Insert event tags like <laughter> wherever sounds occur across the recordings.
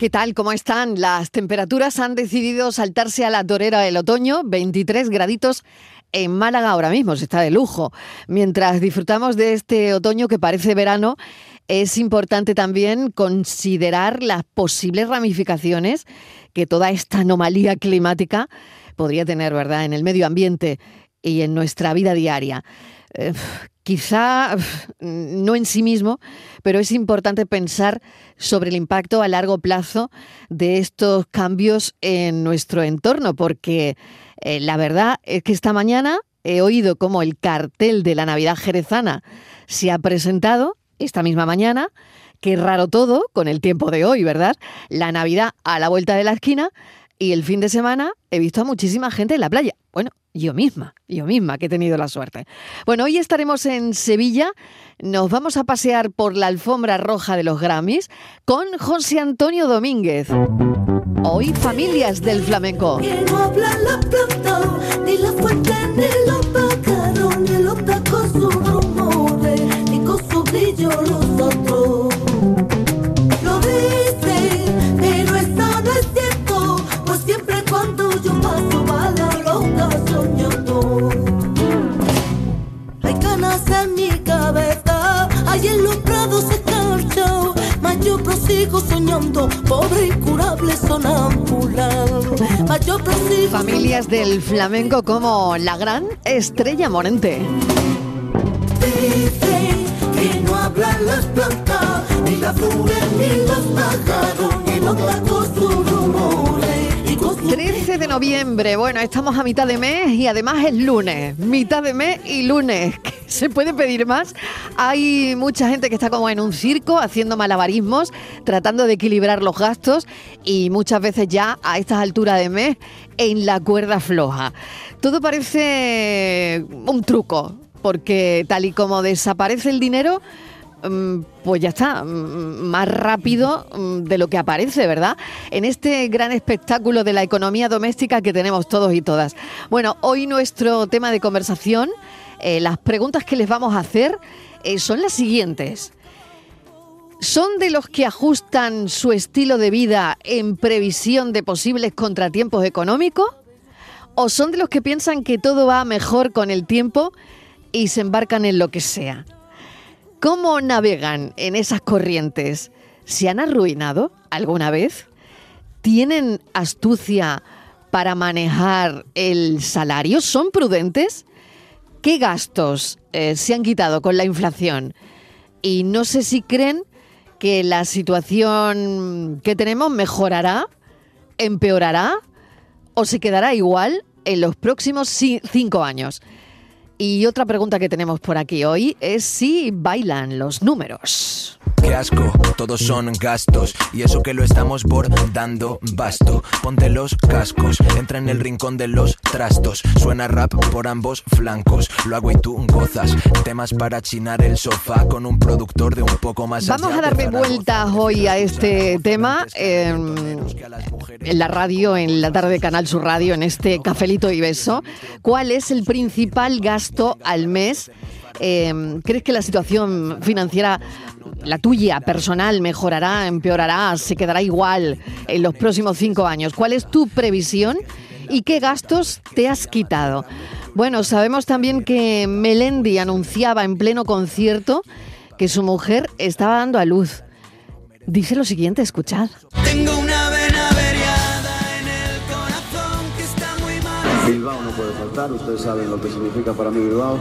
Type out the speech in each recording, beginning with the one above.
¿Qué tal? ¿Cómo están? Las temperaturas han decidido saltarse a la torera del otoño, 23 graditos en Málaga ahora mismo, se está de lujo. Mientras disfrutamos de este otoño que parece verano, es importante también considerar las posibles ramificaciones que toda esta anomalía climática podría tener, ¿verdad?, en el medio ambiente y en nuestra vida diaria. Eh, quizá no en sí mismo, pero es importante pensar sobre el impacto a largo plazo de estos cambios en nuestro entorno, porque eh, la verdad es que esta mañana he oído cómo el cartel de la Navidad jerezana se ha presentado esta misma mañana. Qué raro todo con el tiempo de hoy, ¿verdad? La Navidad a la vuelta de la esquina y el fin de semana he visto a muchísima gente en la playa. Bueno, yo misma, yo misma que he tenido la suerte. Bueno, hoy estaremos en Sevilla, nos vamos a pasear por la alfombra roja de los Grammys con José Antonio Domínguez. Hoy familias del flamenco. Soñando, pobre incurable Familias del flamenco como la gran Estrella Morente. que no hablan las plantas, ni las flores, ni los pájaros, ni los gatos, sus rumores. 13 de noviembre, bueno, estamos a mitad de mes y además es lunes, mitad de mes y lunes. <laughs> ¿Se puede pedir más? Hay mucha gente que está como en un circo haciendo malabarismos, tratando de equilibrar los gastos y muchas veces ya a estas alturas de mes en la cuerda floja. Todo parece un truco, porque tal y como desaparece el dinero, Mm, pues ya está, mm, más rápido mm, de lo que aparece, ¿verdad? En este gran espectáculo de la economía doméstica que tenemos todos y todas. Bueno, hoy nuestro tema de conversación, eh, las preguntas que les vamos a hacer eh, son las siguientes. ¿Son de los que ajustan su estilo de vida en previsión de posibles contratiempos económicos? ¿O son de los que piensan que todo va mejor con el tiempo y se embarcan en lo que sea? ¿Cómo navegan en esas corrientes? ¿Se han arruinado alguna vez? ¿Tienen astucia para manejar el salario? ¿Son prudentes? ¿Qué gastos eh, se han quitado con la inflación? Y no sé si creen que la situación que tenemos mejorará, empeorará o se quedará igual en los próximos cinco años. Y otra pregunta que tenemos por aquí hoy es si bailan los números. Qué asco, todos son gastos. Y eso que lo estamos bordando, basto. Ponte los cascos, entra en el rincón de los trastos. Suena rap por ambos flancos. Lo hago y tú gozas. Temas para chinar el sofá con un productor de un poco más Vamos a darle vueltas hoy a este tema em, en la radio, en la tarde de Canal Sur Radio, en este cafelito y beso. ¿Cuál es el principal gasto al mes? Em, ¿Crees que la situación financiera, la tuya, personal, mejorará, empeorará, se quedará igual en los próximos cinco años? ¿Cuál es tu previsión y qué gastos te has quitado? Bueno, sabemos también que Melendi anunciaba en pleno concierto que su mujer estaba dando a luz. Dice lo siguiente, escuchad. Tengo una vena averiada en el corazón que está muy mal. Bilbao no puede faltar, ustedes saben lo que significa para mí Bilbao.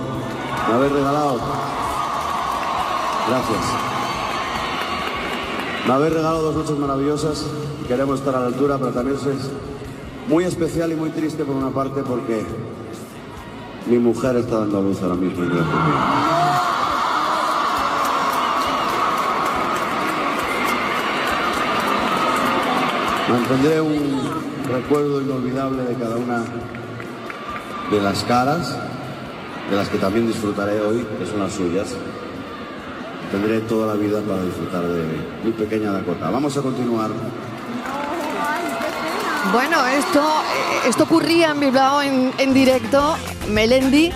Me habéis regalado. Gracias. Me habéis regalado dos noches maravillosas. Queremos estar a la altura, pero también es muy especial y muy triste por una parte porque mi mujer está dando a luz ahora mismo. Mantendré un recuerdo inolvidable de cada una de las caras de las que también disfrutaré hoy, que son las suyas. Tendré toda la vida para disfrutar de mi pequeña Dakota. Vamos a continuar. Bueno, esto, esto ocurría en Bilbao en, en directo. Melendi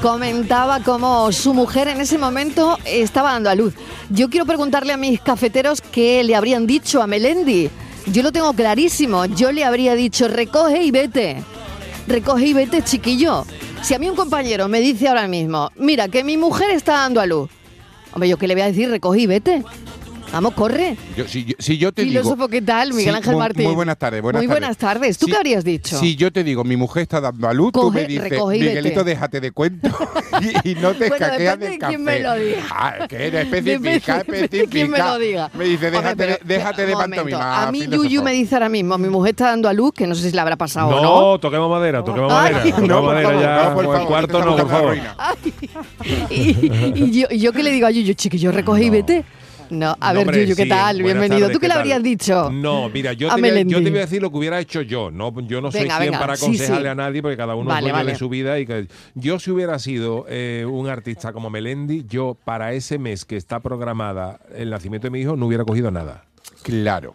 comentaba cómo su mujer en ese momento estaba dando a luz. Yo quiero preguntarle a mis cafeteros qué le habrían dicho a Melendi Yo lo tengo clarísimo. Yo le habría dicho, recoge y vete. Recoge y vete, chiquillo. Si a mí un compañero me dice ahora mismo, mira, que mi mujer está dando a luz. Hombre, yo qué le voy a decir, recoge y vete. Vamos, corre. Yo- si, yo- si yo te digo... Filósofo, ¿qué tal? Miguel Sí, Ángel muy- Martín. Muy buenas tardes. Buenas Muy tardes. buenas tardes. ¿Tú Si- qué habrías dicho? Si yo te digo, mi mujer está dando a luz, tú Coge, me dices, recoge y Miguelito, vete". déjate de cuento <laughs> y, y no te Bueno, escaqueas del de café. quién me lo diga. <laughs> Ah, que eres <laughs> específica, de específica. quién me lo diga. Me dice, Hombre, déjate, pero, de, déjate de un momento. pantomima. A mí filósofo. Yuyu me dice ahora mismo, mi mujer está dando a luz, que no sé si le habrá pasado o no. No, toquemos madera, toquemos Ay, madera. No, madera ya. No, por favor, cuarto que no, por favor. y, yo, que le digo a Yuyu, chiquillo, recoge y No. vete. No, a No, ver, hombre, Yuyu, ¿qué sí, tal? buenas Bienvenido. tardes, ¿Tú qué le habrías dicho? No, mira, yo te, voy a, yo te voy a decir lo que hubiera hecho yo. No, yo no soy Venga, quien venga, para aconsejarle sí. a nadie porque cada uno vale. de su vida. y que Yo si hubiera sido eh, un artista como Melendi, yo para ese mes que está programada el nacimiento de mi hijo no hubiera cogido nada. Claro.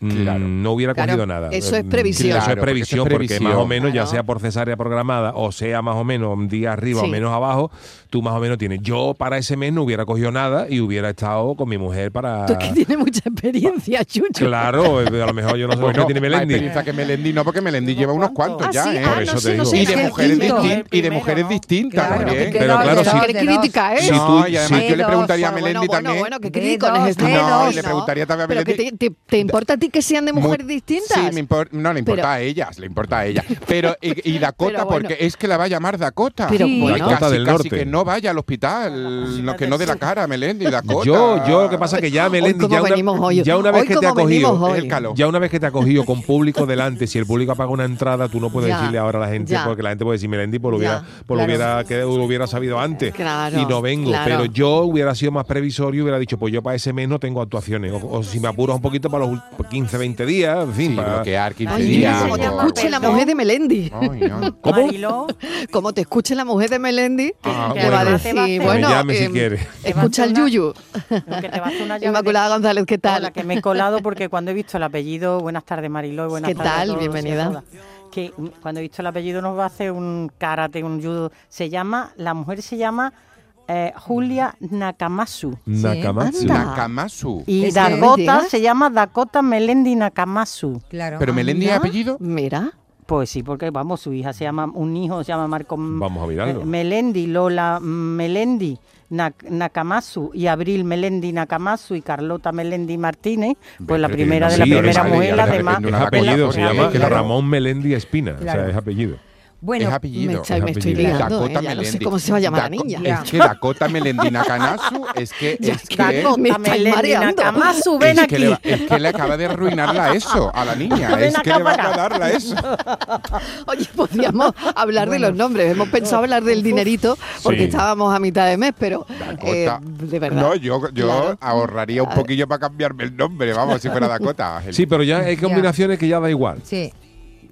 Mm, Claro. No hubiera Claro, cogido nada. eso es Mm, previsión. Eso es Claro, porque previsión eso es porque previsión. más o menos, ya Claro. sea por cesárea programada o sea más o menos un día arriba Sí. o menos abajo, tú más o menos tienes. Yo para ese mes no hubiera cogido nada y hubiera estado con mi mujer para. Tú es que tienes mucha experiencia, Yuyu. Claro, eh, a lo mejor yo no sé lo Bueno, que tiene Melendi. experiencia que Melendi no, porque Melendi lleva unos cuantos Ah, ya, ¿eh? ah, Por no eso sé, te no digo. sé, y no de mujeres distintas y de mujeres ¿no? distintas Claro, también. Pero claro, si- Qué crítica. ¿eh? No, tú- y además yo le preguntaría a Bueno, Melendi bueno, también. bueno, qué dos, están de hoy, dos. y le preguntaría también a Melendi. te, te- ¿te importa a ti que sean de mujeres Muy- distintas? Sí, me no le importa Pero- a ellas, le importa a ella. Pero y, y <laughs> Dakota, Pero bueno. porque es que la va a llamar Dakota. Pero Y bueno. Dakota casi, del casi Norte. que no vaya al hospital, no, que no dé la cara, Melendi, Dakota. Yo, yo lo que pasa es que ya Melendi, ya una, ya una vez Hoy que te ha cogido, hoy. el calor. ya una vez que te ha cogido con público delante, si el público paga una entrada, tú no puedes Ya, decirle ahora a la gente, ya. porque la gente puede decir Melendi, pues lo hubiera, pues lo claro. hubiera, que lo hubiera sabido antes. Claro, y no vengo. claro. Pero yo hubiera sido más previsorio y hubiera dicho, pues yo para ese mes no tengo actuaciones. O, o si me apuras un poquito para los 15, 20 días, en fin. Sí, para- bloquear 15 Ay, días. como te escuche la mujer de Melendi. Ay, no. <laughs> ¿Cómo? Como te escuche la mujer de Melendi, Ah, le va a bueno. Va a bueno, llame si em, quiere. Escucha el Yuyu. que te va a hacer una <laughs> llave de- Inmaculada González, ¿qué tal? Hola, que me he colado porque cuando he visto el apellido, buenas tardes Mariló, y buenas ¿Qué tardes a tal? Bienvenida. Que cuando he visto el apellido nos va a hacer un karate, un judo. Se llama, la mujer se llama eh, Julia Nakamasu. Nakamatsu. Anda. Nakamasu. Y Dakota se llama Dakota Melendi Nakamasu. Claro. Pero Melendi es apellido. Mira. Pues sí, porque vamos, su hija se llama, un hijo se llama Marco Vamos a mirarlo. eh, Melendi, Lola Melendi Nak- Nakamasu y Abril Melendi Nakamasu y Carlota Melendi Martínez, pues la primera de la primera mujer, además. Es apellido, se llama Ramón Melendi Espina. O sea, es apellido. Bueno, es apellido. Me, estoy- me es estoy liando, Dakota ¿eh? No sé cómo se va a llamar la niña. Es que Dakota Melendi Nakanasu es que es que, Dakota. me Dakota estáis Melendi mareando. Nakamasu, ven es que le, aquí. es que le acaba de arruinarla eso a la niña. Ven es que le va a darla eso. <laughs> Oye, podríamos hablar de los nombres. Hemos pensado hablar del dinerito porque Sí. estábamos a mitad de mes, pero eh, Dakota. de verdad. No, yo, yo Claro. ahorraría un poquillo para cambiarme el nombre, vamos, si fuera Dakota. Sí, pero ya hay combinaciones que ya da igual. sí.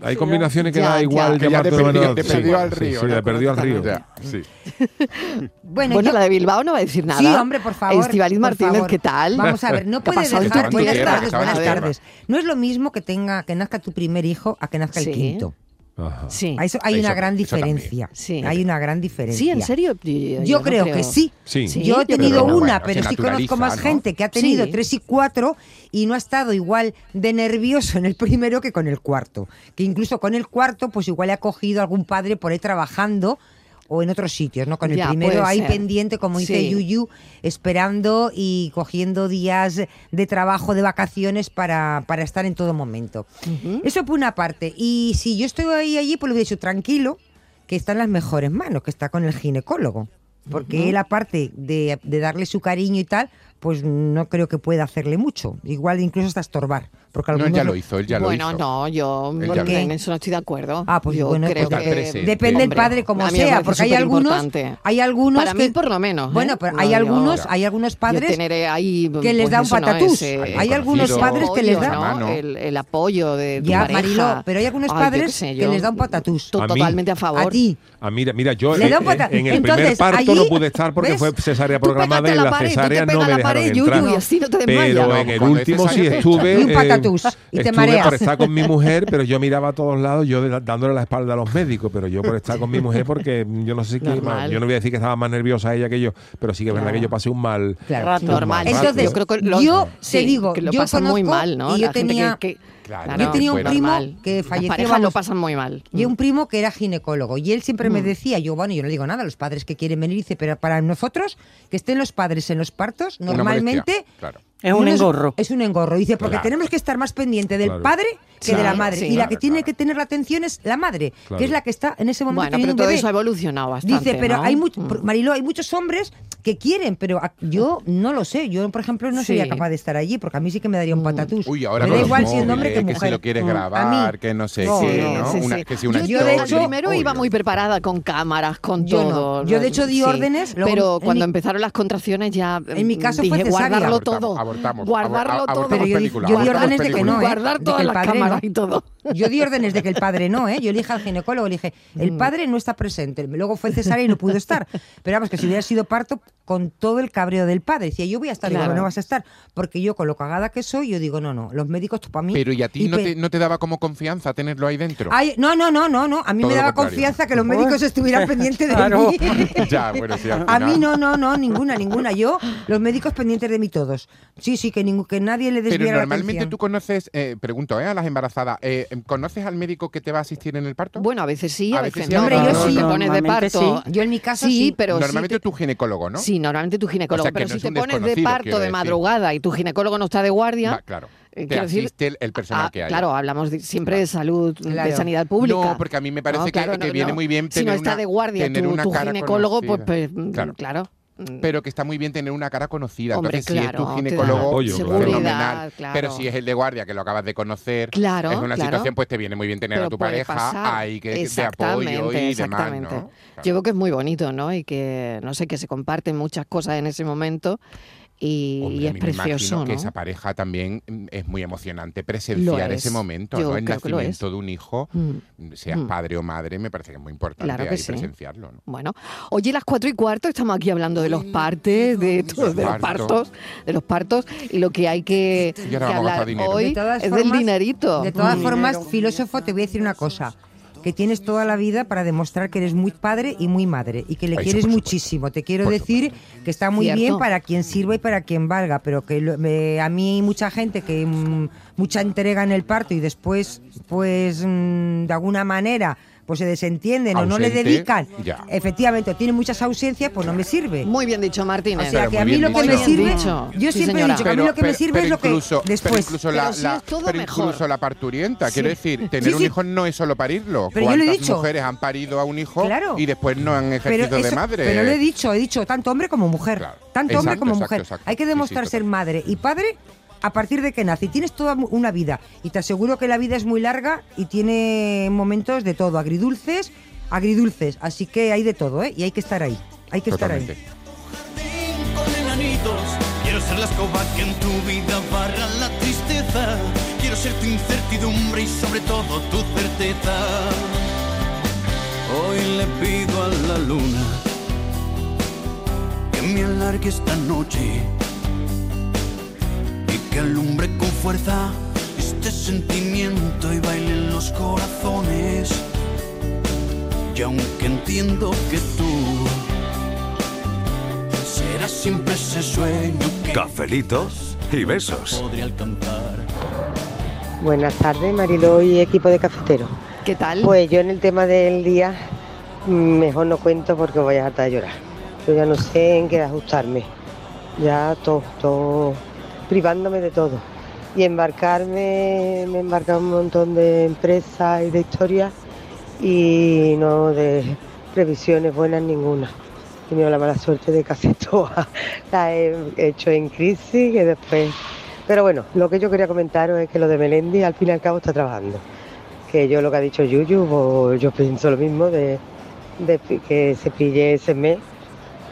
Hay combinaciones que Ya, da igual Que ya llamarte te de perdió- te al sí, río, Sí, te perdió al río. Ya, sí. <laughs> Bueno, Bueno, yo- la de Bilbao no va a decir nada. Sí, hombre, por favor. Estivaliz por Martínez, favor. ¿qué tal? Vamos a ver, no ¿Qué ha puede pasado en dejar. Buenas tardes, buenas tardes. No es lo mismo que tenga que nazca tu primer hijo a que nazca el quinto. Ajá. Sí. Eso hay Eso- una gran diferencia. Sí. Hay una gran diferencia. Sí, en serio. Yo, Yo, no creo, que sí. Sí. Sí, yo he tenido una, Bueno, pero sí conozco más gente que ha tenido Sí. tres y cuatro y no ha estado igual de nervioso en el <laughs> primero que con el cuarto. Que incluso con el cuarto, pues igual le ha cogido algún padre por ahí trabajando o en otros sitios, ¿no? Con el Ya, primero ahí ser. pendiente, como dice Sí. Yuyu, esperando y cogiendo días de trabajo, de vacaciones para, para estar en todo momento. Eso por una parte. Y si yo estoy ahí allí, pues le hubiera dicho tranquilo, que está en las mejores manos, que está con el ginecólogo. Porque él, aparte de, de darle su cariño y tal, pues no creo que pueda hacerle mucho. Igual incluso hasta estorbar. Porque No, él ya lo hizo, él ya bueno, lo hizo. no, yo porque en eso no estoy de acuerdo. Ah, pues yo bueno, creo pues que presente. Depende del padre como sea, porque hay algunos, hay algunos Para que, mí por lo menos. ¿eh? Bueno, pero No, hay yo- algunos, hay algunos padres ahí, que les pues da un patatús. Hay algunos padres que les da el, el apoyo de tu ya, pareja. Mariló, pero hay algunos Ay, yo qué padres sé, que les da un patatús. A Totalmente a favor. A ti. Ah, mira, mira, yo Le da en, un pata- en el primer parto no pude estar porque fue cesárea programada y la cesárea no me dejaron Yuyu, entrar. y así no te Pero en el último sí estuve. Y un patatús, y te mareas. por estar con mi mujer, pero yo miraba a todos lados, yo dándole la espalda a los médicos, pero yo por estar con mi mujer porque yo no sé qué. Yo no voy a decir que estaba más nerviosa ella que yo, pero sí que es verdad Claro. que yo pasé un mal. Claro. Normal. mal rato. Entonces, yo creo que los- yo sí, te digo, que lo yo pasan muy mal, ¿no? y yo La gente tenía- que, que- Claro, yo tenía un fuera. primo normal. que falleció, lo pasan muy mal. Y un primo que era ginecólogo. Y él siempre me decía, yo, bueno, yo no digo nada, los padres que quieren venir, dice, pero para nosotros, que estén los padres en los partos, Una normalmente... molestia, claro. Es un no engorro. Es un engorro. Dice, porque Claro. tenemos que estar más pendiente del Claro. padre que de la madre. sí. y la que Claro, tiene que tener la atención es la madre, Claro. que es la que está en ese momento Bueno, pero un todo bebé. eso ha evolucionado bastante. Dice, pero ¿no? hay mucho, Mm. Mariló, hay muchos hombres que quieren, pero a- yo no lo sé. Yo, por ejemplo, no sería Sí. capaz de estar allí, porque a mí sí que me daría un patatús. Uy, ahora me da igual siendo hombre móviles, que que mujer. si lo quieres Mm. grabar, que no sé no, qué, no, ¿no? sí, Una- sí. que si una Yo, de Yo hecho, primero iba uy, muy uy. preparada con cámaras, con Yo no. todo. Yo, de hecho, di órdenes, pero cuando mi- empezaron las contracciones ya En mi caso fue guardarlo todo. Abortamos, guardarlo abor- todo. Pero yo di- película, yo di abortamos órdenes de que no, ¿eh? Guardar De todas el las padre cámaras no. y todo. Yo di órdenes de que el padre no, ¿eh? Yo le dije al ginecólogo, le dije, Mm. el padre no está presente. Luego fue cesárea y no pudo estar. Pero vamos, que si hubiera sido parto, con todo el cabreo del padre. Decía, yo voy a estar, digo, Claro. no vas a estar. Porque yo, con lo cagada que soy, yo digo, no, no, los médicos para mí. Pero ¿y a ti no te, no te daba como confianza tenerlo ahí dentro? Ay, no, no, no, no, no. A mí Todo me daba confianza que los médicos estuvieran pendientes de Claro. mí. <laughs> ya, bueno, sí, al A mí no, no, no, ninguna, ninguna. Yo, los médicos pendientes de mí todos. Sí, sí, que, que nadie le Pero desviara la normalmente atención. tú conoces, eh, pregunto eh, a las embarazadas, eh, ¿conoces al médico que te va a asistir en el parto? Bueno, a veces sí, a, A veces, veces sí, no. Hombre, yo sí. te pones de Normalmente parto. sí. Yo en mi caso sí, sí. pero sí Normalmente te- tu ginecólogo, ¿no? Sí, normalmente tu ginecólogo. O sea, que pero no si te pones de parto de madrugada y tu ginecólogo no está de guardia. Va, claro. eh, Te quiero asiste el, el personal Ah, que hay. Claro, hablamos de- siempre de salud, de sanidad pública. No, porque a mí me parece que- claro, que viene muy bien Si no tener está una- de guardia tener tu, una tu ginecólogo, pues, conocida. pues, Claro. claro. Pero que está muy bien tener una cara conocida. Hombre, Entonces, si es claro, tu te ginecólogo, apoyo, claro. fenomenal. Claro. Pero si es el de guardia, que lo acabas de conocer, Claro, es una claro. situación, pues te viene muy bien tener Pero a tu pareja ahí que, de apoyo y demás. ¿no? Yo Claro. creo que es muy bonito, ¿no? Y que, no sé, que se comparten muchas cosas en ese momento y, Hombre, y a es me imagino precioso, que esa pareja también mm, es muy emocionante presenciar ese es. momento, Yo ¿no? El nacimiento de un hijo, Mm. seas Mm. padre o madre, me parece que es muy importante Claro que ahí sí. presenciarlo, ¿no? Bueno, oye, las cuatro y cuarto estamos aquí hablando de los partes, de, todo, de los partos. de los partos y lo que hay que, que hablar hoy De es del dinerito. De todas formas, filósofo, te voy a decir una cosa. Que tienes toda la vida para demostrar que eres muy padre y muy madre y que le Eso, quieres muchísimo. Te quiero Por decir que está muy Cierto. bien para quien sirva y para quien valga, pero que lo- me- a mí hay mucha gente que mm, mucha entrega en el parto y después, pues mm, de alguna manera, pues se desentienden o no le dedican. ya. Efectivamente, o tiene muchas ausencias, pues no me sirve. Muy bien dicho, Martínez. O sea Pero que a mí lo que me sirve, dicho. yo Sí, siempre he dicho que a mí lo que me sirve es lo que incluso, pero después. incluso Pero la, si la- es todo pero mejor. incluso la parturienta, Sí. quiero decir, tener Sí, un hijo no es solo parirlo. Pero yo lo he ¿Cuántas dicho. mujeres han parido a un hijo Claro. y después no han ejercido Pero, de madre? pero lo he dicho, he dicho tanto hombre como mujer. Claro. Tanto hombre como exacto, mujer. exacto. Hay que Sí, sí, demostrar ser madre y padre a partir de que nace. Y tienes toda una vida. Y te aseguro que la vida es muy larga y tiene momentos de todo, agridulces, agridulces. Así que hay de todo, ¿eh? Y hay que estar ahí. Hay que estar ahí. Totalmente. con enanitos. Quiero ser la escoba que en tu vida barra la tristeza. Quiero ser tu incertidumbre y sobre todo tu certeza. Hoy le pido a la luna que me alargue esta noche que alumbre con fuerza este sentimiento y baile en los corazones. Y aunque entiendo que tú serás siempre ese sueño que Cafelito y besos. podría alcanzar. Buenas tardes, Mariló y equipo de cafetero. ¿Qué tal? Pues yo en el tema del día mm, mejor no cuento porque voy a hartar de llorar. Yo ya no sé en qué ajustarme. Ya todo, todo, privándome de todo. Y embarcarme, me he un montón de empresas y de historias y no de previsiones buenas ninguna. He tenido la mala suerte de casi todas las he hecho en crisis que después... Pero bueno, lo que yo quería comentaros es que lo de Melendi al fin y al cabo está trabajando que yo lo que ha dicho Yuyu, pues yo pienso lo mismo de, de que se pille ese mes.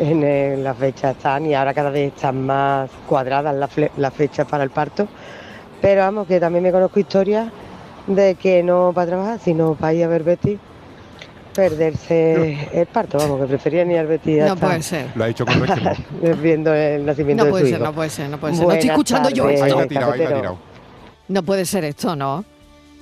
En eh, las fechas están y ahora cada vez están más cuadradas las, fechas para el parto. Pero vamos, que también me conozco historias de que no para trabajar, sino para ir a ver Betty perderse el parto, vamos, que prefería ni al Betis. No hasta- puede ser. Lo ha dicho con. <laughs> Viendo el nacimiento No de puede su ser, hijo. no puede ser, no puede ser. No estoy escuchando yo tardes, Ahí lo ha esto. tirado, ahí lo ha tirado. No puede ser esto, ¿no?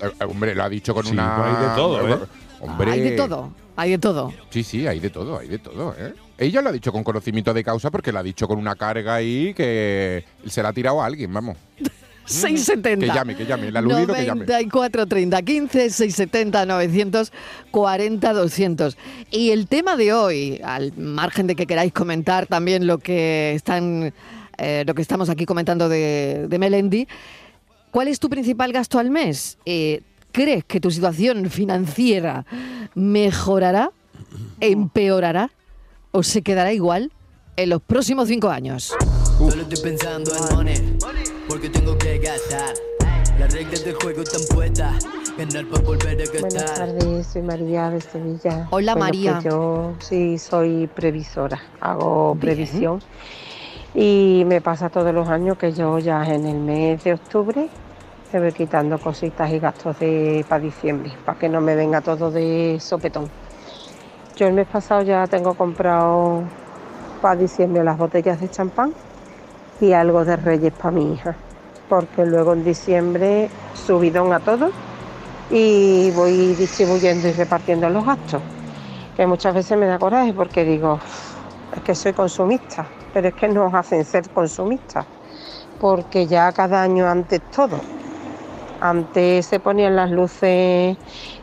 Eh, eh, hombre, lo ha dicho con Sí, una. hay de todo, ¿eh? Hombre. Hay de todo, hay de todo. Sí, sí, hay de todo, hay de todo, ¿eh? Ella lo ha dicho con conocimiento de causa porque lo ha dicho con una carga ahí que se la ha tirado a alguien, vamos. <laughs> 670. Que llame, que llame, el aludido que llame. 94 30 15 670 940 200. Y el tema de hoy, al margen de que queráis comentar también lo que están eh, lo que estamos aquí comentando de, de Melendi, ¿cuál es tu principal gasto al mes? Eh, ¿Crees que tu situación financiera mejorará, empeorará o se quedará igual en los próximos cinco años? Solo estoy pensando en money, porque tengo que gastar. Las reglas del juego están puestas, ganar para volver a Buenas tardes, soy María de Sevilla. Hola, Bueno, María. pues yo sí soy previsora, hago previsión y me pasa todos los años que yo ya en el mes de octubre me voy quitando cositas y gastos de para diciembre, para que no me venga todo de sopetón. Yo el mes pasado ya tengo comprado para diciembre las botellas de champán y algo de reyes para mi hija, porque luego en diciembre subidón a todo y voy distribuyendo y repartiendo los gastos. Que muchas veces me da coraje porque digo, es que soy consumista, pero es que nos hacen ser consumistas, porque ya cada año antes todo. Antes se ponían las luces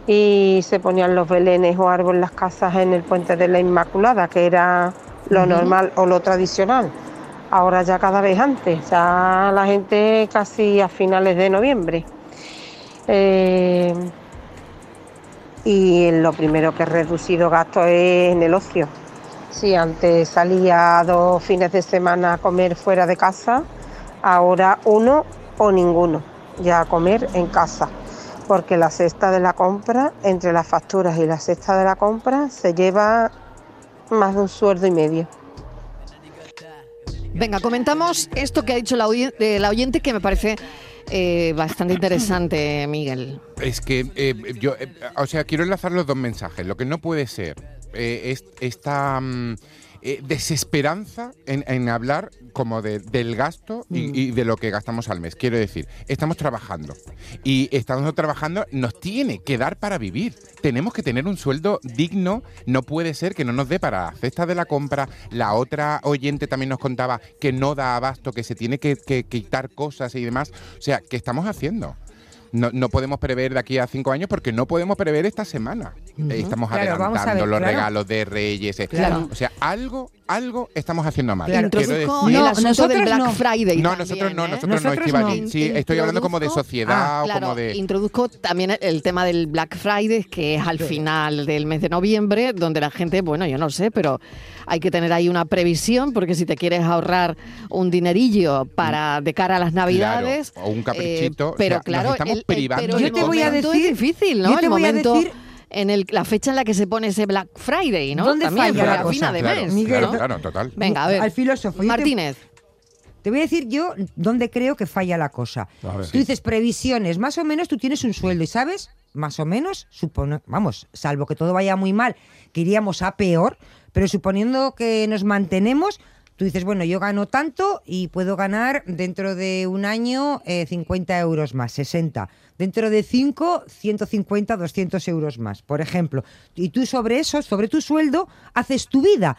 y se ponían los belenes o árboles en las casas en el puente de la Inmaculada, que era lo normal o lo tradicional. Ahora ya cada vez antes, ya la gente casi a finales de noviembre. Eh, y lo primero que he reducido gastos es en el ocio. Si antes salía dos fines de semana a comer fuera de casa, ahora uno o ninguno, ya a comer en casa. Porque la cesta de la compra, entre las facturas y la cesta de la compra, se lleva más de un sueldo y medio. Venga, comentamos esto que ha dicho la, oyen- eh, la oyente que me parece eh, bastante interesante, Miguel. Es que eh, yo, eh, o sea, quiero enlazar los dos mensajes. Lo que no puede ser eh, es esta mm, eh, desesperanza en, en hablar como de- del gasto y, Mm. y de lo que gastamos al mes. Quiero decir, estamos trabajando y estamos trabajando, nos tiene que dar para vivir. Tenemos que tener un sueldo digno. No puede ser que no nos dé para la cesta de la compra. La otra oyente también nos contaba que no da abasto, que se tiene que, que quitar cosas y demás. O sea, ¿qué estamos haciendo? No, no podemos prever de aquí a cinco años porque no podemos prever esta semana. Estamos Claro, a adelantando ver, los claro. regalos de Reyes. eh. Claro. O sea, algo, algo estamos haciendo mal. Introduzco decir- el asunto del Black Friday. No, también, nosotros no, ¿eh? nosotros, no, Estivali. Sí, estoy hablando como de sociedad Ah, o claro, como de. Introduzco también el- tema del Black Friday, que es al final del mes de noviembre, donde la gente, bueno, yo no sé, pero hay que tener ahí una previsión, porque si te quieres ahorrar un dinerillo para de cara a las navidades. Claro, o un caprichito, eh, o pero nos claro, estamos el- el- privando pero de el cosas. momento es difícil, ¿no? yo te el voy a decir- en el, la fecha en la que se pone ese Black Friday, ¿no? ¿Dónde También, falla la cosa? de Claro, mes. Miguel, ¿no? Claro, total. Venga, a ver. Al filósofo. Martínez. Te voy a decir yo dónde creo que falla la cosa. Tú dices previsiones, más o menos tú tienes un sueldo y sabes, más o menos, supone, vamos, salvo que todo vaya muy mal, que iríamos a peor, pero suponiendo que nos mantenemos, tú dices, bueno, yo gano tanto y puedo ganar dentro de un año eh, 50 euros más, 60. Dentro de 5, 150, 200 euros más, por ejemplo. Y tú sobre eso, sobre tu sueldo, haces tu vida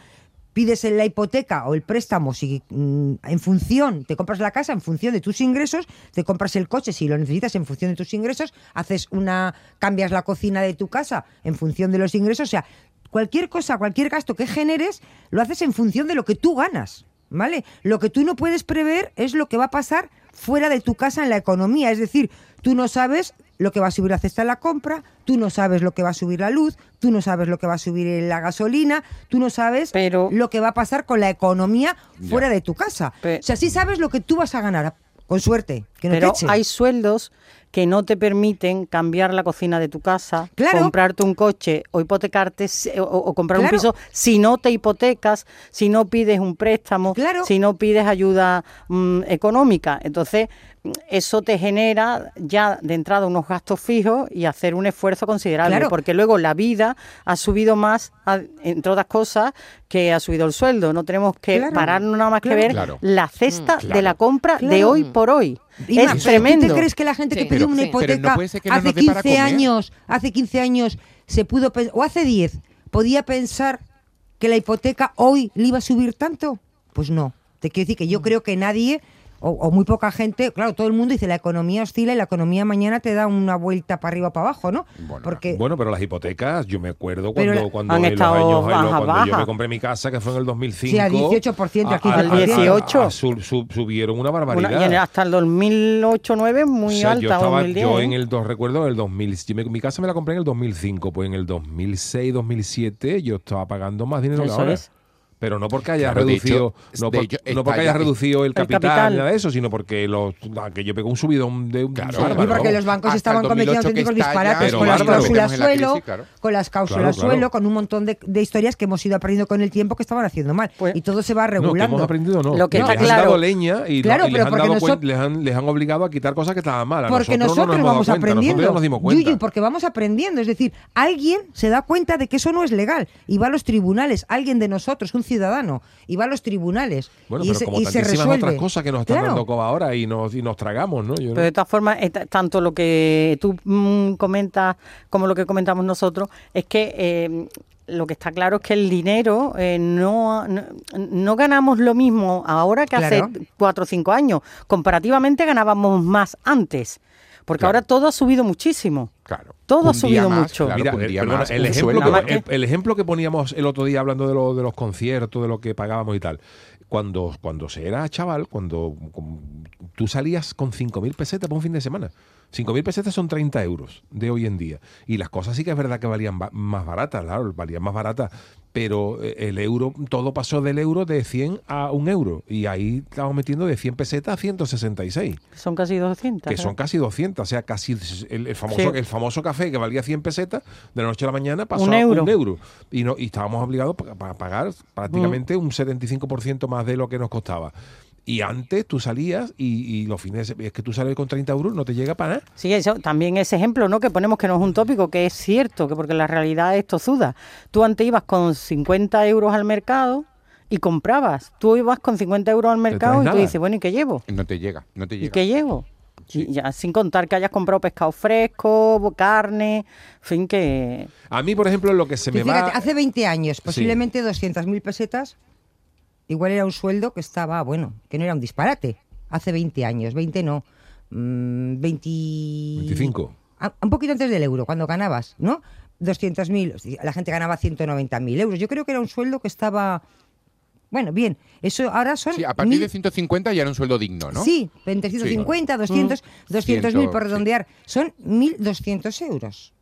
pides en la hipoteca o el préstamo si mm, en función, te compras la casa en función de tus ingresos, te compras el coche si lo necesitas en función de tus ingresos, haces una cambias la cocina de tu casa en función de los ingresos, o sea, cualquier cosa, cualquier gasto que generes, lo haces en función de lo que tú ganas. ¿Vale? Lo que tú no puedes prever es lo que va a pasar fuera de tu casa en la economía. Es decir, tú no sabes lo que va a subir la cesta de la compra, tú no sabes lo que va a subir la luz, tú no sabes lo que va a subir la gasolina, tú no sabes lo que va a pasar con la economía fuera de tu casa. o sea, sí sabes lo que tú vas a ganar, con suerte, que no Pero te hay sueldos que no te permiten cambiar la cocina de tu casa, Claro. comprarte un coche o hipotecarte o, o comprar un piso si no te hipotecas, si no pides un préstamo, Claro. si no pides ayuda mm, económica. Entonces, eso te genera ya de entrada unos gastos fijos y hacer un esfuerzo considerable, Claro. porque luego la vida ha subido más, a- entre otras cosas, que ha subido el sueldo. No tenemos que Claro. pararnos nada más Claro. que ver Claro. la cesta Mm, de la compra de hoy por hoy. Y es más, ¿Tú tremendo. te crees que la gente Sí. que pidió Pero- una hipoteca no hace nos dé para 15 comer. años, hace 15 años se pudo o hace 10 podía pensar que la hipoteca hoy le iba a subir tanto? Pues no. Te quiero decir que yo creo que nadie o, o muy poca gente, claro, todo el mundo dice la economía oscila y la economía mañana te da una vuelta para arriba o para abajo, ¿no? Bueno, Porque Bueno, pero las hipotecas, yo me acuerdo cuando, la- cuando Han en los estado años, baja, cuando yo baja. me compré mi casa, que fue en el 2005. Sí, a 18%, a 15%. Al 18. a- su- su- subieron una Una- barbaridad. y en- hasta el 2008-2009 muy O sea, alta, yo estaba, 2010. yo en el dos recuerdo en el 2000, yo me- mi casa me la compré en el 2005, pues en el 2006, 2007 yo estaba pagando más dinero que ahora. es. Pero no porque haya Claro, reducido, hecho, no, por- hecho, no porque haya ya- reducido el El capital, capital. ni nada de eso, sino porque los, que yo pego un subidón de un Claro, bárbaro, Sí, porque vamos. los bancos Hasta estaban el cometiendo 2008 que auténticos disparates con las bárbaro. la crisis, suelo, claro. con las cláusulas suelo, con un montón de, de historias que hemos ido aprendiendo con el tiempo que estaban haciendo mal. Pues- y todo se va No, que regulando. hemos aprendido no. Lo que les han dado leña y, y les, han dado nosotros- les, han, les han obligado a quitar cosas que estaban mal. A porque nosotros, nosotros no nos vamos aprendiendo. Yuyu, porque vamos aprendiendo. Es decir, alguien se da cuenta de que eso no es legal y va a los tribunales. Alguien de nosotros, un ciudadano, y va a los tribunales. Bueno, y pero se, como y se resuelve. otras cosas que nos están Claro. dando coba ahora y nos, y nos tragamos, ¿no? Yo Pero de todas formas, ta- tanto lo que tú mm, comentas como lo que comentamos nosotros, es que eh, lo que está claro es que el dinero eh, no, no, no ganamos lo mismo ahora que Claro. hace cuatro o cinco años. Comparativamente ganábamos más antes. Porque Claro. ahora todo ha subido muchísimo. Claro. Todo ha subido más, mucho. claro, Mira, un eh, perdona, el, ejemplo que, el, ejemplo que poníamos el otro día hablando de, lo- de los conciertos, de lo que pagábamos y tal. Cuando, cuando se era chaval, cuando tú salías con 5.000 pesetas para un fin de semana. 5.000 pesetas son 30 euros de hoy en día. Y las cosas sí que es verdad que valían ba- más baratas, claro, valían más baratas. Pero eh, el euro, todo pasó del euro de 100 a un euro. Y ahí estamos metiendo de 100 pesetas a 166 Son casi 200. que ¿eh? son casi 200, o sea, casi el, el famoso, Sí. el famoso café que valía 100 pesetas, de la noche a la mañana pasó Un a euro. un euro. Y, no, y estábamos obligados a pagar prácticamente un 75% más de lo que nos costaba. Y antes tú salías y, y los fines, de- es que tú sales con 30 euros, no te llega para nada. Sí, eso, también ese ejemplo, ¿no? Que ponemos que no es un tópico, que es cierto, que porque la realidad es tozuda. Tú antes ibas con 50 euros al mercado y comprabas. Tú ibas con 50 euros al mercado y tú dices, bueno, ¿y qué llevo? No te llega, no te ¿Y llega. qué llevo? Y ya sin contar que hayas comprado pescado fresco, carne, en fin, que... A mí, por ejemplo, lo que se me fíjate, va... hace 20 años, posiblemente 200.000 pesetas, igual era un sueldo que estaba, bueno, que no era un disparate. Hace 20 años, 20 no, mm, 20... 25. Ah, Un poquito antes del euro, cuando ganabas, ¿no? 200.000, la gente ganaba 190.000 euros. Yo creo que era un sueldo que estaba, bueno, bien. Eso ahora son... Sí, a partir mil- de 150 ya era un sueldo digno, ¿no? Sí, entre 150, 200, 200.000 Ciento, por sí. redondear. Son 1.200 euros.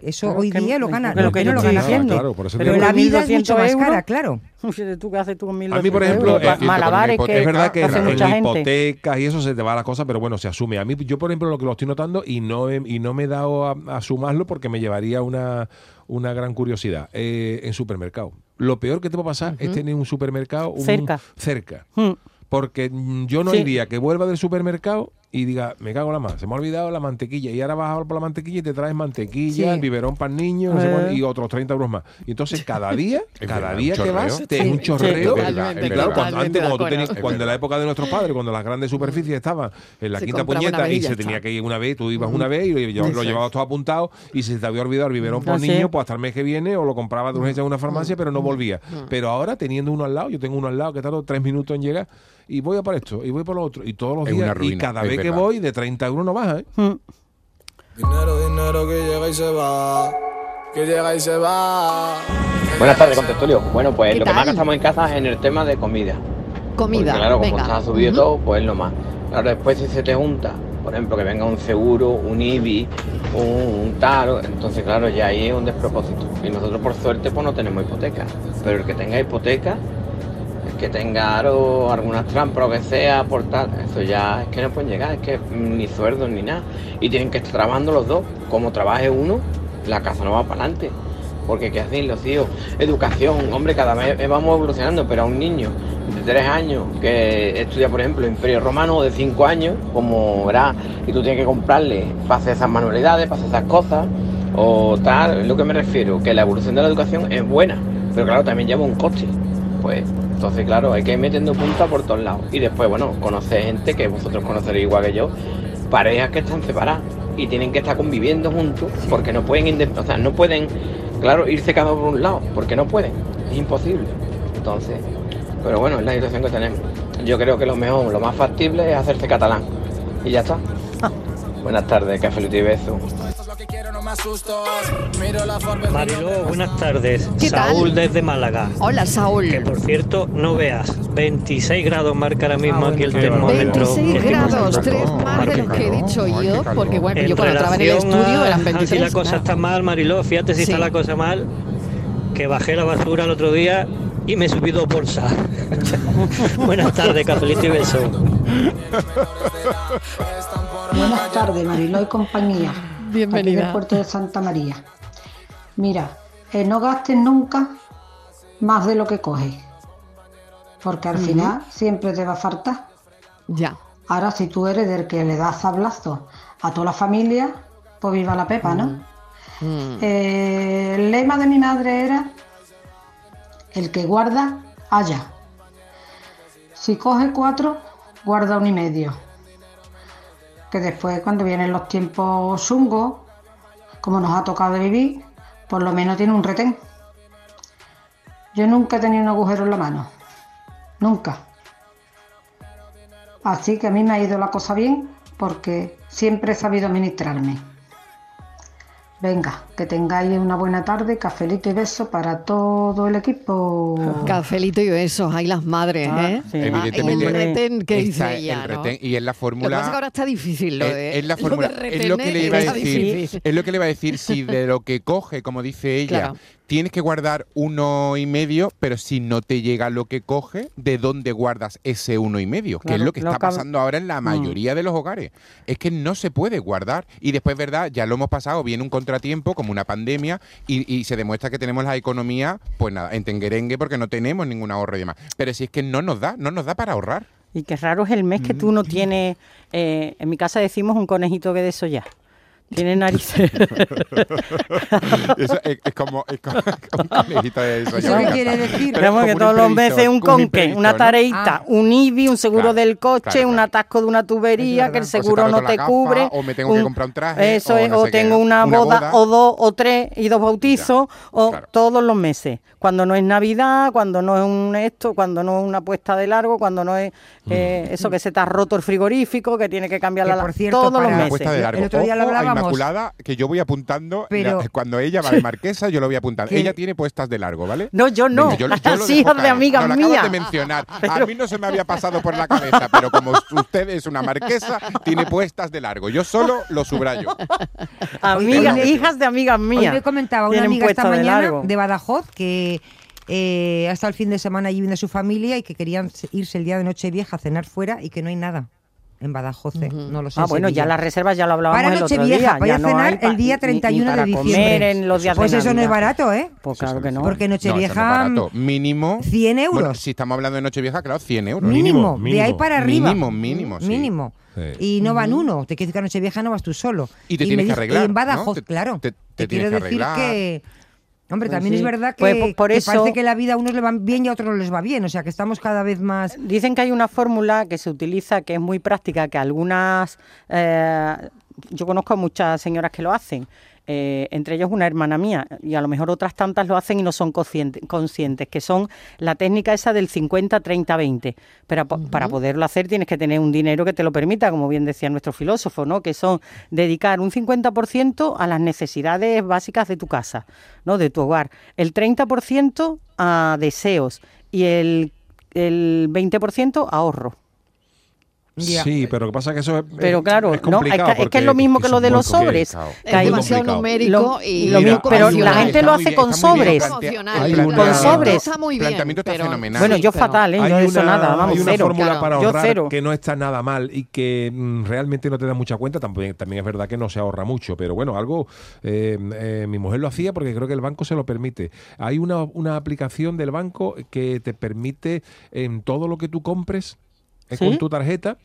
Eso Claro, hoy que- día lo gana. lo no, que no lo gana diciendo. gente. Claro, por eso Pero digo la vida es 1.200 mucho más euros. cara, claro. <laughs> Tú qué haces tú con 1.200 A mí, por ejemplo, euros? eh, malabares que, es verdad que en hipotecas y eso se te va la cosa, pero bueno, se asume. A mí, yo por ejemplo, lo que lo estoy notando y no, he- y no me he dado a, a sumarlo porque me llevaría una, una gran curiosidad. Eh, en supermercado. Lo peor que te puede pasar es tener un supermercado un- Cerca. cerca. Mm. Porque yo no Sí. iría que vuelva del supermercado y diga, me cago en la más, se me ha olvidado la mantequilla. Y ahora vas a por la mantequilla y te traes mantequilla, Sí. el biberón para niños no sé Eh. y otros 30 euros más. Y entonces cada día, <laughs> cada día que vas, te es un chorreo. claro, cuando antes, cuando, tú tenías- cuando en la época de nuestros padres, cuando las grandes superficies estaban en la Se quinta puñeta y se tenía que ir una vez, tú ibas una vez y lo, llevabas todo apuntado y si se te había olvidado el biberón por Así niño, es. pues hasta el mes que viene o lo comprabas de urgencia en una farmacia, pero no volvía. Pero ahora teniendo uno al lado, yo tengo uno al lado que tardo tres minutos en llegar y voy a por esto y voy por lo otro y todos los días y cada vez que voy de 30 euros no baja, ¿eh? Mm. Dinero, dinero que llega y se va. Que llega y se va. Buenas tardes, Contestulio. Bueno, pues ¿Qué lo que más gastamos en casa es en el tema de comida. Comida, Porque claro, como está subido todo, pues es lo más. Ahora después si se te junta, por ejemplo, que venga un seguro, un IBI, un, un entonces claro, ya ahí es un despropósito. Y nosotros por suerte pues no tenemos hipoteca. Pero el que tenga hipoteca, que tenga aro, algunas trampas, lo que sea, por tal. Eso ya es que no pueden llegar, es que ni sueldos ni nada. Y tienen que estar trabajando los dos. Como trabaje uno, la casa no va para adelante. Porque qué hacen los tíos. Educación, hombre, cada vez vamos evolucionando, pero a un niño de tres años que estudia, por ejemplo, Imperio Romano de cinco años, como verá, y tú tienes que comprarle para hacer esas manualidades, para hacer esas cosas, o tal, es lo que me refiero, que la evolución de la educación es buena, pero claro, también lleva un coste. Pues entonces, claro, hay que ir metiendo punta por todos lados. Y después, bueno, conocer gente que vosotros conoceréis igual que yo, parejas que están separadas y tienen que estar conviviendo juntos porque no pueden, o sea, no pueden, claro, irse cada uno por un lado, porque no pueden, es imposible. Entonces, pero bueno, es la situación que tenemos. Yo creo que lo mejor, lo más factible es hacerse catalán. Y ya está. <laughs> Buenas tardes, cafelito y beso. Mariló, buenas tardes. ¿Qué tal? Saúl desde Málaga. Hola, Saúl. Que por cierto, no veas, 26 grados marca ahora mismo aquí el termómetro. 26 Estoy grados, tres más de los que he dicho yo, porque bueno, En yo cuando trabajaba en el estudio a- eran a 23. Si la cosa claro. está mal, Mariló, fíjate si Sí. está la cosa mal, que bajé la basura el otro día y me subí dos bolsas. <laughs> buenas tardes, cafelito y beso. Buenas tardes, Mariló y compañía. Bienvenida. Aquí del puerto de Santa María. Mira, eh, no gastes nunca más de lo que coges. Porque al final siempre te va a faltar. Ya. Ahora, si tú eres del que le das sablazo a toda la familia, pues viva la pepa, ¿no? Mm. Eh, el lema de mi madre era: el que guarda, haya. Si coge cuatro, guarda un y medio. Que después, cuando vienen los tiempos chungos, como nos ha tocado vivir, por lo menos tiene un retén. Yo nunca he tenido un agujero en la mano. Nunca. Así que a mí me ha ido la cosa bien porque siempre he sabido administrarme. Venga, que tengáis una buena tarde, cafelito y beso para todo el equipo. Cafelito y besos, hay las madres, Ah, ¿eh? sí. Ah, el retén que dice ella, el ¿no? retén y es la Lo que pasa es fórmula que ahora está difícil lo es, de... es la lo de fórmula es lo que le iba a decir difícil. es lo que le iba a decir si de lo que coge como dice ella Claro. tienes que guardar uno y medio pero si no te llega lo que coge de dónde guardas ese uno y medio que es lo que está pasando ahora en la Mm. mayoría de los hogares es que no se puede guardar y después verdad ya lo hemos pasado viene un contratiempo como una pandemia y, y se demuestra que tenemos la economía pues nada en tenguerengue porque no tenemos ningún ahorro y demás pero si es que no nos da no nos da para ahorrar Y qué raro es el mes que tú Mm. no tienes, eh, en mi casa decimos un conejito que de eso ya. Tiene narices. <laughs> Eso es, es como, es como <laughs> un conejito de eso. ¿Eso qué me quiere decir? Es que todos un los meses un conque, imprevisto, una ¿no? tareita, un IBI, un seguro Claro, del coche, claro, un atasco de una tubería, que el O se te seguro no te gafa, cubre. o me tengo que comprar un traje, Eso o es, no o qué, tengo una, una boda, boda. o dos, o tres y dos bautizos, o todos los meses. Cuando no es Navidad, cuando no es un esto, cuando no es una puesta de largo, cuando no es eh, eso que se te ha roto el frigorífico, que tiene que cambiar Que, la por cierto, todos los meses. El otro día lo Ojo a hablábamos. Inmaculada, que yo voy apuntando. Pero- la- cuando ella va de <laughs> marquesa, yo lo voy apuntando. ¿Qué? Ella tiene puestas de largo, ¿vale? No, yo no. Venga, yo, las yo <laughs> lo dejo hijas de caer. amigas no, acabas de mencionar. <laughs> A mí no se me había pasado por la cabeza, pero como usted es una marquesa, tiene puestas de largo. Yo solo lo subrayo. Amigas, Hoy hijas de amigas Hoy mías. me comentaba una amiga esta de mañana largo. de Badajoz que eh, hasta el fin de semana allí viene su familia y que querían se- irse el día de Nochevieja a cenar fuera y que no hay nada en Badajoz, eh, no lo sé. Ah, en bueno, ya las reservas ya lo hablábamos Para el otro Nochevieja, día. para ya a no cenar pa- el día ni- 31 ni de para diciembre. comer en los días Pues de eso no es barato, ¿eh? Pues claro que no. Porque No, eso no Nochevieja barato. Mínimo. 100 euros. Bueno, si estamos hablando de Nochevieja, claro, 100 euros. mínimo, de ahí para arriba. Mínimo, mínimo. sí. Mínimo. Sí. Y no van uno. Te quiero decir que a Nochevieja no vas tú solo. Y te me tienes que arreglar, Y en ¿no? Badajoz, Te- claro. te- te quiero tienes que decir arreglar. que... Hombre, Pues también sí. es verdad que, Pues por- por que eso- parece que la vida a unos le van bien y a otros no les va bien. O sea, que estamos cada vez más... Dicen que hay una fórmula que se utiliza que es muy práctica, que algunas, eh, yo conozco a muchas señoras que lo hacen, eh, entre ellos una hermana mía, y a lo mejor otras tantas lo hacen y no son consciente- conscientes, que son la técnica esa del 50-30-20. Pero para poderlo hacer tienes que tener un dinero que te lo permita, como bien decía nuestro filósofo, ¿no? que son dedicar un 50% a las necesidades básicas de tu casa, ¿no? de tu hogar, el 30% a deseos y el, el 20% a ahorro. Sí, pero lo que pasa es que eso es, Pero claro, es no, que, es que porque es lo mismo que lo de los sobres. que hay- Es demasiado complicado. numérico Lo- y lo mismo, poco pero la gente lo hace con sobres. una- Con planteamiento- sobres. Está muy El bien, planteamiento está pero- fenomenal. Bueno, yo fatal, ¿eh? Yo una, nada, vamos, hay una cero. fórmula Claro. para Yo ahorrar cero. que no está nada mal y que mm, realmente no te da mucha cuenta. También, también es verdad que no se ahorra mucho, pero bueno, algo. eh, eh, mi mujer lo hacía porque creo que el banco se lo permite. Hay una, una aplicación del banco que te permite en todo lo que tú compres ¿Sí? con tu tarjeta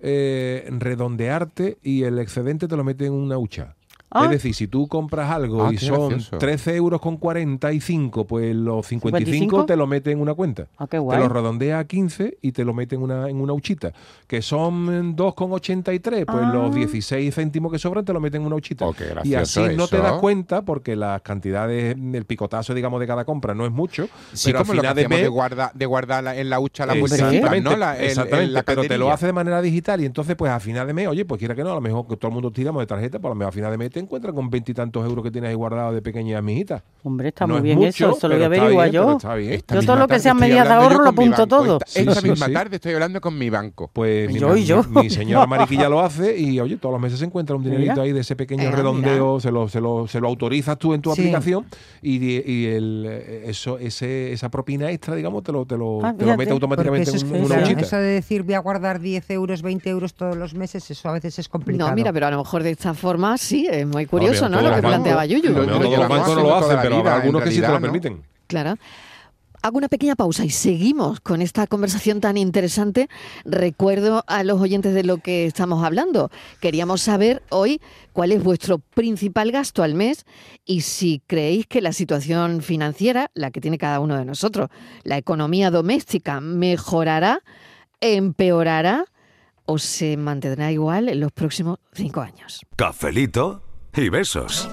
eh, redondearte y el excedente te lo mete en una hucha. Ah. Es decir, si tú compras algo Ah, y son gracioso. 13 euros con 45, pues los 55 ¿55? te lo mete en una cuenta. Ah, qué Te guay. lo redondea a 15 y te lo mete en una, en una huchita. Que son 2,83, pues Ah. los 16 céntimos que sobran te lo meten en una huchita. Oh, y así gracioso no te eso. das cuenta porque las cantidades, el picotazo, digamos, de cada compra no es mucho. Sí, pero al como lo que final de mes de guardar, de guardar la- en la hucha la bolsita, Exactamente, ¿no? La, el- el- exactamente, la pero te lo hace de manera digital y entonces pues a final de mes, oye, pues quiera que no, a lo mejor que todo el mundo tiramos de tarjeta, pues a lo mejor a final de mes te encuentras con veintitantos euros que tienes ahí guardados de pequeñas mijitas. Hombre, está No muy es bien mucho, eso, eso lo voy a averiguar yo. está bien. Esta Yo todo lo que sean medidas de ahorro lo apunto todo. Esta, Sí, esta sí, misma sí. tarde estoy hablando con mi banco. Pues mi, Yo y mi- yo. mi señora <laughs> Mariquilla lo hace y oye, todos los meses se encuentra un dinerito Mira. ahí de ese pequeño Eh, redondeo, se lo, se, lo, se lo autorizas tú en tu Sí. aplicación y, y el, eso, ese, esa propina extra, digamos, te lo, te lo, Ah, te lo mete automáticamente es en, que- una eso de decir voy a guardar 10 euros, 20 euros todos los meses, eso a veces es complicado. No, mira, pero a lo mejor de esta forma sí, es muy curioso, ¿no? Lo que planteaba Yuyu. Lo todos los llevamos bancos no lo hacen, pero habrá vida, algunos que sí te lo ¿no? permiten. Claro. Hago una pequeña pausa y seguimos con esta conversación tan interesante. Recuerdo a los oyentes de lo que estamos hablando. Queríamos saber hoy cuál es vuestro principal gasto al mes y si creéis que la situación financiera, la que tiene cada uno de nosotros, la economía doméstica, mejorará, empeorará o se mantendrá igual en los próximos cinco años. Cafelito y besos.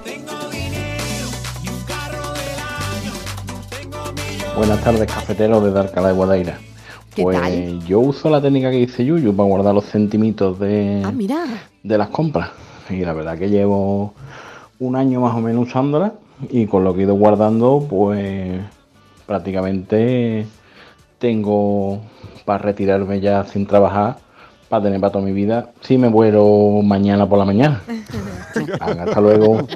Buenas tardes, cafetero de Alcalá de Guadaira. ¿Qué Pues tal? yo uso la técnica que dice Yuyu para guardar los centimitos de, Ah, mira. de las compras. Y la verdad que llevo un año más o menos usándola y con lo que he ido guardando, pues prácticamente tengo para retirarme ya sin trabajar, para tener para toda mi vida, si me muero mañana por la mañana. <laughs> Venga, hasta luego. <laughs>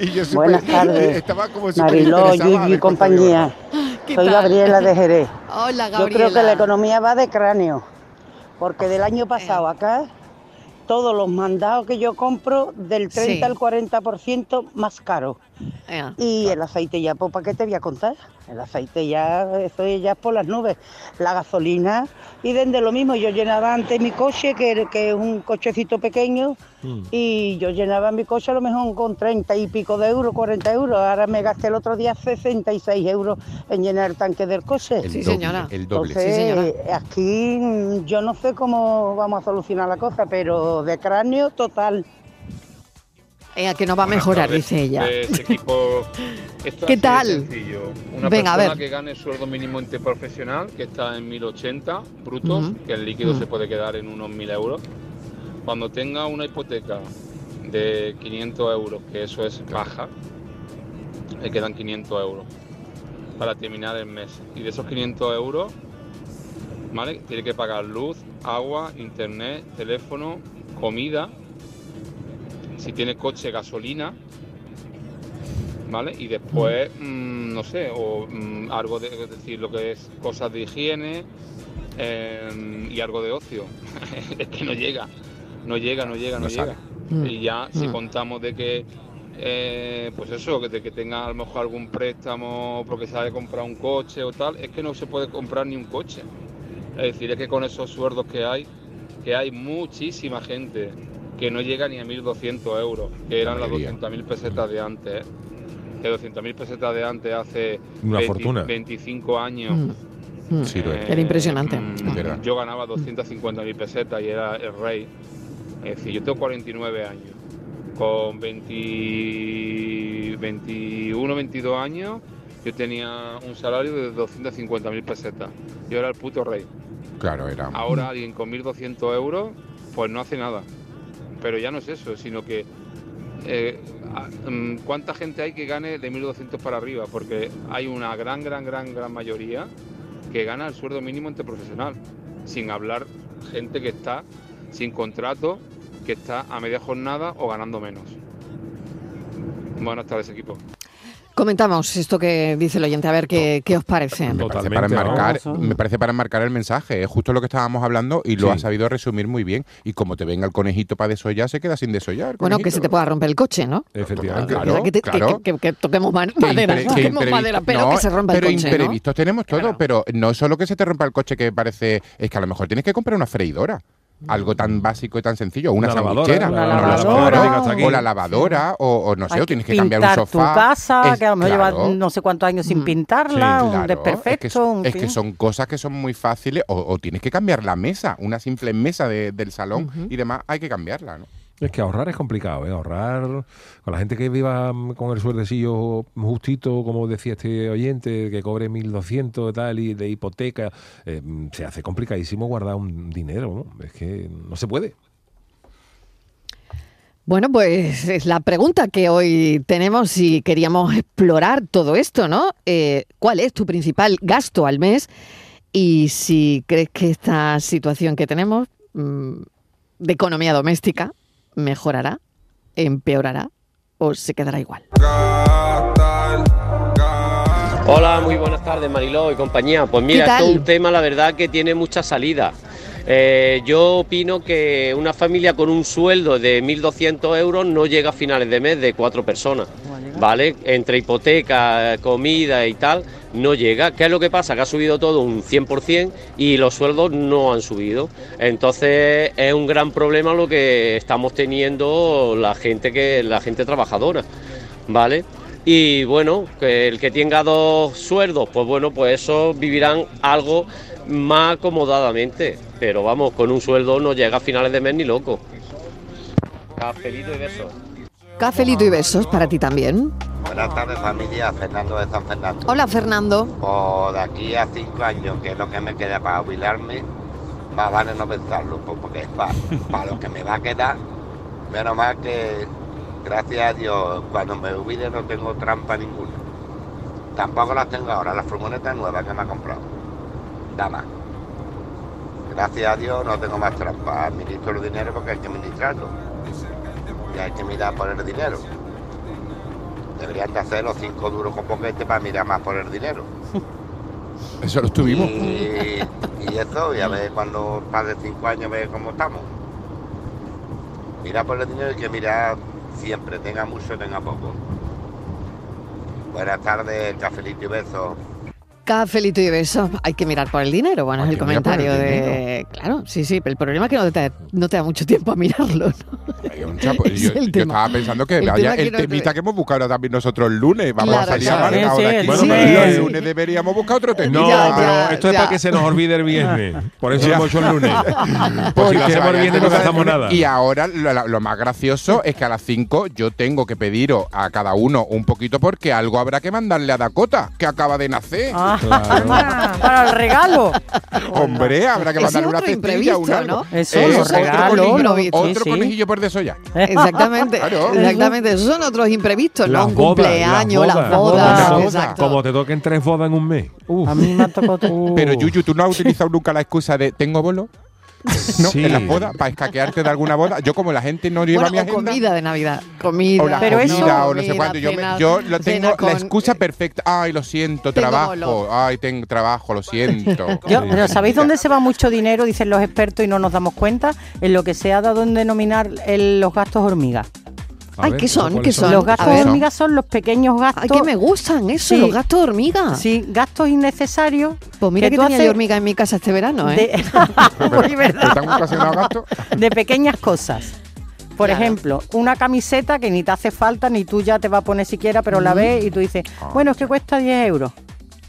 Y yo súper- Buenas <laughs> tardes, Estaba como Mariló, Yuyu y compañía. ¿Qué Soy? Gabriela de Jerez. Hola, Yo creo que Gabriela. la economía va de cráneo, porque del año pasado acá, todos los mandados que yo compro, del 30 Sí. al 40% más caro. Ea. Y el aceite ya, pues, ¿para qué te voy a contar? El aceite ya, eso ya es por las nubes. La gasolina, y desde lo mismo, yo llenaba antes mi coche, que, que es un cochecito pequeño, y yo llenaba mi coche a lo mejor con 30 y pico de euros, 40 euros. Ahora me gasté el otro día 66 euros en llenar el tanque del coche. El Sí, doble, señora. El doble. Entonces, Sí, señora. aquí mm, yo no sé cómo vamos a solucionar la cosa, pero de cráneo total. Ea, que no va a mejorar, dice ella. este equipo. <laughs> Esto ¿Qué tal? Una Venga, a persona ver. que gane sueldo mínimo interprofesional, que está en 1080 brutos, que el líquido se puede quedar en unos 1000 euros. Cuando tenga una hipoteca de 500 euros, que eso es baja, le quedan 500 euros para terminar el mes. Y de esos 500 euros, ¿vale? Tiene que pagar luz, agua, internet, teléfono, comida, si tiene coche, gasolina, ¿vale? Y después, mm, no sé, o mm, algo de, es decir, lo que es cosas de higiene eh, y algo de ocio. <laughs> es que no llega, no llega, no llega, no, No llega. Mm. Y ya, si Mm. contamos de que, eh, pues eso, que, de que tenga a lo mejor algún préstamo porque sabe comprar un coche o tal, es que no se puede comprar ni un coche. Es decir, es que con esos sueldos que hay, que hay muchísima gente que no llega ni a 1.200 euros, que eran las mayoría. 200.000 pesetas de antes. ¿eh? Que 200.000 pesetas de antes hace Una 20 fortuna. 25 años. Mm, mm. Sí. Era impresionante. mm. Yo ganaba 250.000 pesetas y era el rey. Es decir, yo tengo 49 años. Con 20 21, 22 años, yo tenía un salario de 250.000 pesetas. Yo era el puto rey. Claro, era. Ahora alguien con 1.200 euros, pues no hace nada. Pero ya no es eso, sino que eh, mm, ¿cuánta gente hay que gane de 1.200 para arriba? Porque hay una gran, gran, gran, gran mayoría que gana el sueldo mínimo interprofesional, sin hablar gente que está sin contrato, que está a media jornada o ganando menos. Buenas tardes, equipo. Comentamos esto que dice el oyente, a ver qué, qué os parece. Me parece, para enmarcar, me parece para enmarcar el mensaje. Es justo lo que estábamos hablando y lo Sí. ha sabido resumir muy bien. Y como te venga el conejito para desollar, se queda sin desollar. Bueno, que se te pueda romper el coche, ¿no? Efectivamente. Claro, que, te- que- claro. que- que toquemos ma- Que madera, que toquemos imprevisto- madera, pero no, que se rompa el pero coche, ¿no? imprevistos tenemos todo, pero no solo que se te rompa el coche que parece, es que a lo mejor tienes que comprar una freidora. Algo tan básico y tan sencillo, una, Una lavadora, una o la lavadora, o, o no sé, Hay o tienes que cambiar un sofá. tu casa, Es- que a lo mejor claro. lleva no sé cuántos años sin pintarla, un Claro, desperfecto, Es, que, un es que fin. son cosas que son muy fáciles. O, o tienes que cambiar la mesa, una simple mesa de- del salón y demás, hay que cambiarla, ¿no? Es que ahorrar es complicado, ¿eh? Ahorrar con la gente que viva mm, con el sueldecillo justito, como decía este oyente, que cobre 1.200 y tal, y de hipoteca, eh, mm, se hace complicadísimo guardar un dinero, ¿no? Es que no se puede. Bueno, pues es la pregunta que hoy tenemos y queríamos explorar todo esto, ¿no? Eh, ¿Cuál es tu principal gasto al mes? Y si crees que esta situación que tenemos mm, de economía doméstica mejorará, empeorará o se quedará igual. Hola, muy buenas tardes Mariló y compañía. Pues mira, ¿Qué esto es un tema, la verdad, que tiene mucha salida. Eh, yo opino que una familia con un sueldo de 1.200 euros no llega a finales de mes de cuatro personas, ¿vale? Entre hipoteca, comida y tal, no llega. ¿Qué es lo que pasa? Que ha subido todo un 100% y los sueldos no han subido. Entonces es un gran problema lo que estamos teniendo la gente que la gente trabajadora, ¿vale? Y bueno, que el que tenga dos sueldos, pues bueno, pues esos vivirán algo más acomodadamente. Pero vamos, con un sueldo no llega a finales de mes ni loco. Cafelito y besos. Cafelito y besos para ti también. Buenas tardes familia, Fernando de San Fernando. Hola Fernando. De aquí a cinco años, que es lo que me queda para jubilarme, más vale no pensarlo, porque es para, lo que me va a quedar. Menos mal que, gracias a Dios, cuando me jubile no tengo trampa ninguna. Tampoco las tengo ahora, las furgonetas nuevas que me ha comprado. Nada más. Gracias a Dios no tengo más trampa. Administro el dinero porque hay que administrarlo. Y hay que mirar por el dinero. Deberían de hacer los cinco duros con boquete para mirar más por el dinero. <laughs> Eso lo estuvimos. Y, y eso, y a ver cuando pase cinco años, ver cómo estamos. Mira por el dinero y que mirar siempre, tenga mucho, tenga poco. Buenas tardes, cafelito y besos. Cafelito y besos. Hay que mirar por el dinero. Bueno, es el que comentario de. Claro, sí, sí. Pero el problema es que no te, no te da mucho tiempo a mirarlo. ¿no? Hay un chapo- <laughs> Es yo, el yo tema. estaba pensando que El vaya tema que el no te- temita que hemos buscado ahora también nosotros el lunes. Vamos Claro, a salir claro. Sí, de sí, aquí. el Bueno, lunes. el lunes deberíamos buscar otro temita. No, Ya, pero ya, esto es para que se nos olvide el viernes. Por eso lo hemos hecho el lunes. <laughs> Pues si Porque lo hacemos el viernes no gastamos nada. Y ahora lo más gracioso es que a las 5 yo tengo que pediros a cada uno un poquito porque algo habrá que mandarle a Dakota, que acaba de nacer. Ah, para el regalo. Hombre, habrá que mandarle una otro cestilla, un algo. ¿no? Eso, Eh, los otro regalos, conejillo- lo- sí, Otro sí. conejillo por desollar. <laughs> Exactamente. Claro. Exactamente. Esos son otros imprevistos, Las ¿no? Un bodas, cumpleaños, las las bodas. Exacto. Como te toquen tres bodas en un mes. Uf. A mí me ha tocado. <laughs> Pero Yuyu, ¿tú no has utilizado nunca la excusa de tengo bolo? <laughs> ¿No? Sí. En las bodas, para escaquearte de alguna boda. Yo, como la gente no lleva Bueno, mi o agenda. comida de Navidad. Comida. O la Pero comida, eso- o no sé cuánto. Yo, me- yo lo tengo con- la excusa perfecta. Ay, lo siento, Tengo trabajo. Ay, tengo trabajo, lo siento. <laughs> Yo- Sí. pero ¿sabéis dónde se va mucho dinero? Dicen los expertos y no nos damos cuenta. En lo que se ha dado en denominar el- los gastos hormigas. A Ay, ver, ¿qué son? ¿cuáles ¿Qué son? Los A gastos ver. hormigas son los pequeños gastos. Ay, que me gustan eso, Sí. los gastos de hormiga. Sí, gastos innecesarios. Pues mira que, tú tenía haces yo hormiga en mi casa este verano, ¿eh? de, <laughs> Muy verdad. <laughs> De pequeñas cosas. Por Claro. ejemplo, una camiseta que ni te hace falta, ni tú ya te va a poner siquiera, pero la ves y tú dices, bueno, es que cuesta 10 euros.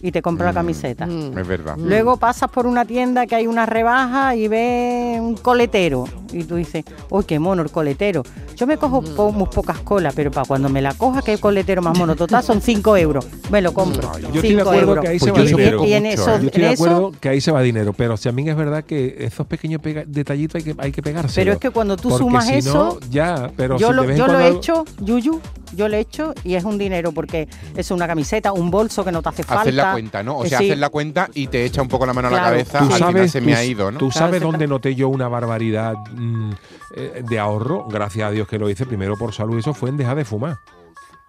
Y te compras la camiseta. Mm. Es verdad. Luego pasas por una tienda que hay una rebaja y ves un coletero. Y tú dices, uy, qué mono el coletero. Yo me cojo Mm. po- muy pocas colas, pero para cuando me la coja, qué coletero más mono. Total, son 5 euros. Me lo compro. Yo estoy de 5 acuerdo euros. que ahí Pues se va dinero. poco Y en mucho, eso- ¿eh? Yo estoy en de eso- acuerdo que ahí se va dinero, pero también es verdad que esos pequeños detallitos hay que, hay que pegarse. Pero es que cuando tú sumas si eso, no, ya, pero yo si lo, yo lo he hecho, Yuyu, yo le echo y es un dinero porque es una camiseta, un bolso que no te hace falta. Hacer la cuenta, ¿no? O Eh, sea, sí. hacer la cuenta y te echa un poco la mano a la cabeza. Tú Al final sabes, se me ha ido, ¿no? ¿Tú sabes Claro, dónde noté yo una barbaridad mm, eh, de ahorro? Gracias a Dios que lo hice primero por salud. Eso fue en dejar de fumar.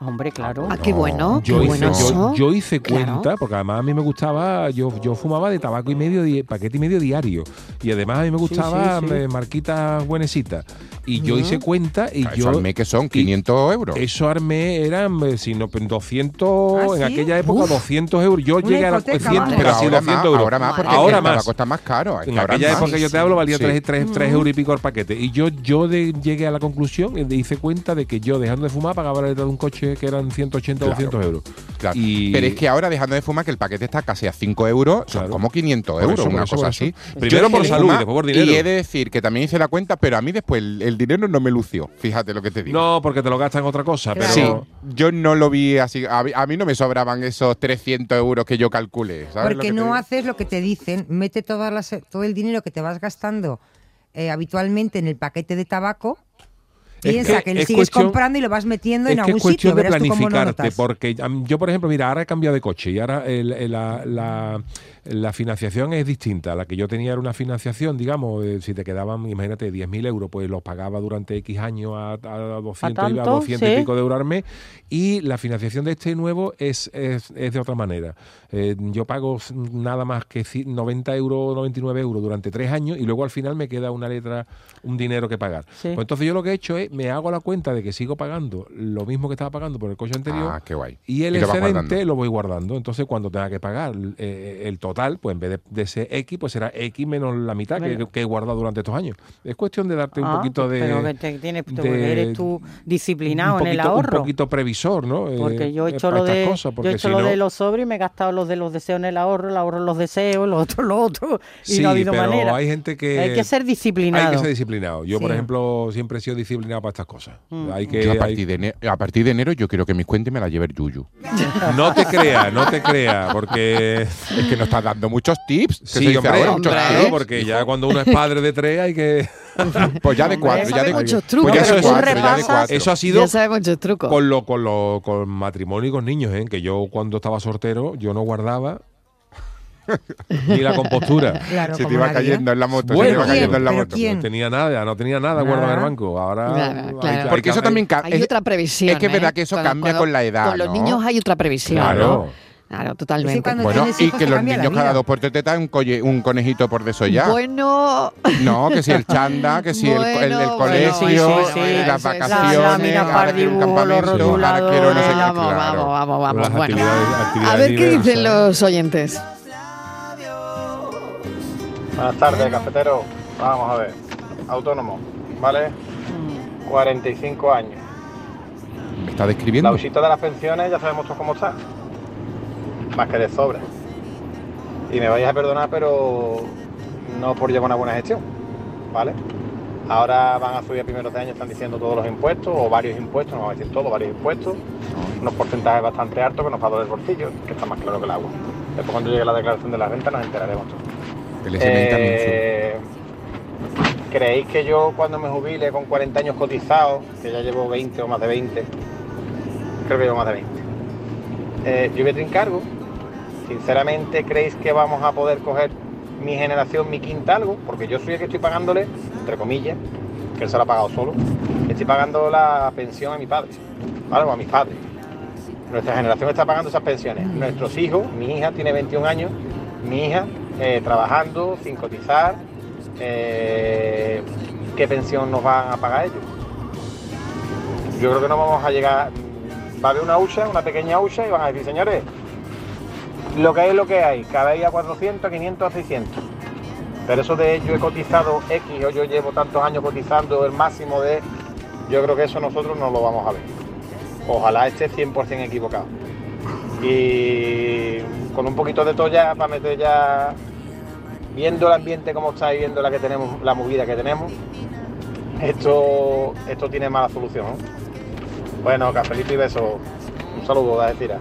Hombre, claro. Ah, qué bueno, Yo qué hice, bueno yo, eso. yo hice Claro. cuenta, porque además a mí me gustaba, yo, yo fumaba de tabaco y medio, di- paquete y medio diario. Y además a mí me gustaba sí, sí. eh, marquitas buenecitas. Y yo Ujú. hice cuenta y Claro, yo... eso armé que son 500 euros. Eso armé, eran, si no, 200, ¿Ah, en sí? aquella época Uf. 200 euros. Yo Una llegué a la hipoteca, 100, madre. pero Pero así ahora 200 más, euros. ahora más, porque ahora el más. está más caro, que En ahora aquella más. época yo te hablo valía Sí. 3, euros y pico el paquete. Y yo, yo de- llegué a la conclusión, hice cuenta de que yo dejando de fumar pagaba la letra de un coche que eran 180 o Claro. 200 euros. Claro. Y- Pero es que ahora, dejando de fumar, que el paquete está casi a 5 euros, son como 500 Por euros, eso, una eso, cosa así. Primero por salud, fumar después por dinero. Y he de decir que también hice la cuenta, pero a mí después el, el dinero no me lució. Fíjate lo que te digo. No, porque te lo gastan en otra cosa. Pero Sí, yo no lo vi así. A mí, a mí no me sobraban esos 300 euros que yo calculé. ¿sabes lo Porque no haces lo que te dicen, mete todas las, todo el dinero que te vas gastando eh, habitualmente en el paquete de tabaco. Es Piensa que que, es sigues cuestión- comprando y lo vas metiendo en algún es cuestión sitio. de lo planificarte, porque yo, por ejemplo, mira, ahora he cambiado de coche y ahora el- el- la, la- la financiación es distinta. La que yo tenía era una financiación, digamos, eh, si te quedaban, imagínate, 10.000 euros, pues los pagaba durante X años a, a 200, y- a tanto? 200 y pico de euros al mes. Y la financiación de este nuevo es, es, es de otra manera. Eh, yo pago nada más que ci- 90 euros, 99 euros durante tres años y luego al final me queda una letra, un dinero que pagar. Sí. Pues entonces yo lo que he hecho es, me hago la cuenta de que sigo pagando lo mismo que estaba pagando por el coche anterior. Ah, qué guay. Y el Y excedente lo voy guardando. Entonces, cuando tenga que pagar eh, el total, pues en vez de, de ser X, pues será X menos la mitad que, Bueno. que he guardado durante estos años. Es cuestión de darte un Ah, poquito de. Pero que te tienes, tú de- eres tú disciplinado un en el poquito- ahorro. Un poquito previsor, ¿no? Eh, Porque yo he eh, hecho lo de, cosas, yo he hecho si lo no- de los sobres y me he gastado los de los deseos en el ahorro, el ahorro en los deseos, lo otro, lo otro, y Sí, no ha habido pero manera. hay gente que. Hay que ser disciplinado. Hay que ser disciplinado. Yo, por Sí. ejemplo, siempre he sido disciplinado para estas cosas. Mm. Hay que, Yo a hay- partir, de enero, a partir de enero yo quiero que mis cuentas me las lleve el Yuyu. <laughs> No te creas, no te creas, porque... Es que nos estás dando muchos tips. que se Sí, dice hombre, ahora, muchos claro, tips. porque ya cuando uno es padre de tres hay que... <laughs> Pues ya de cuatro, ya de muchos pues trucos. ya de Pero tú cuatro, ya de cuatro. Eso ha sido Ya sabe muchos trucos. con lo, con lo, con matrimonio y con niños, ¿eh? que yo cuando estaba soltero, yo no guardaba <laughs> ni la compostura. Claro, Se te iba cayendo en la moto, se te Bueno, iba cayendo en la ¿Pero moto. quién? No tenía nada, no tenía nada guardado en el banco. Ahora Claro, hay- claro. hay Porque que eso también ca- Hay otra previsión. es que es verdad ¿eh? que eso Cuando- cambia cuando- con la edad, Con los ¿no? niños hay otra previsión. Claro. ¿no? Claro, totalmente. Bueno, y que los la niños cada dos por tres te traen un, colle- un conejito por desollar. Bueno, No, que si el chanda, que si el, el- el Bueno, colegio, bueno, sí, sí, sí, las vacaciones, La lámina ahora para quiero un dibujo, los campamento, ahora quiero no sé qué. Vamos, claro. vamos, vamos, vamos. Bueno, a ver qué dicen los oyentes. Buenas tardes, cafetero. Vamos a ver. Autónomo, ¿vale? 45 años. ¿Me está La describiendo? usita de las pensiones ya sabemos todos cómo está. Más que de sobra. Y me vais a perdonar, pero no por llevar una buena gestión, ¿vale? Ahora van a subir a primeros de año, están diciendo todos los impuestos, o varios impuestos, no vamos a decir todos, varios impuestos, unos porcentajes bastante altos que nos va a doler el bolsillo, que está más claro que el agua. Después cuando llegue la declaración de la renta nos enteraremos todos. Eh, ¿Creéis que yo cuando me jubile con 40 años cotizados, que ya llevo 20 o más de 20, creo que llevo más de 20, eh, yo voy a? Sinceramente, ¿creéis que vamos a poder coger mi generación, mi quinta algo? Porque yo soy el que estoy pagándole, entre comillas, que él se lo ha pagado solo, estoy pagando la pensión a mi padre, ¿vale? O a mis padres. Nuestra generación está pagando esas pensiones. Nuestros hijos, mi hija tiene 21 años, mi hija eh, trabajando sin cotizar, eh, ¿qué pensión nos van a pagar ellos? Yo creo que no vamos a llegar, va a haber una hucha, una pequeña hucha y van a decir, señores, lo que hay es lo que hay, cada día 400, 500, 600. Pero eso de yo he cotizado X o yo llevo tantos años cotizando el máximo de, yo creo que eso nosotros no lo vamos a ver. Ojalá esté 100% equivocado. Y con un poquito de toalla para meter ya, viendo el ambiente como está y viendo la que tenemos, la movida que tenemos, esto, esto tiene mala solución. ¿no? Bueno, cafelito y beso. Un saludo, da tira.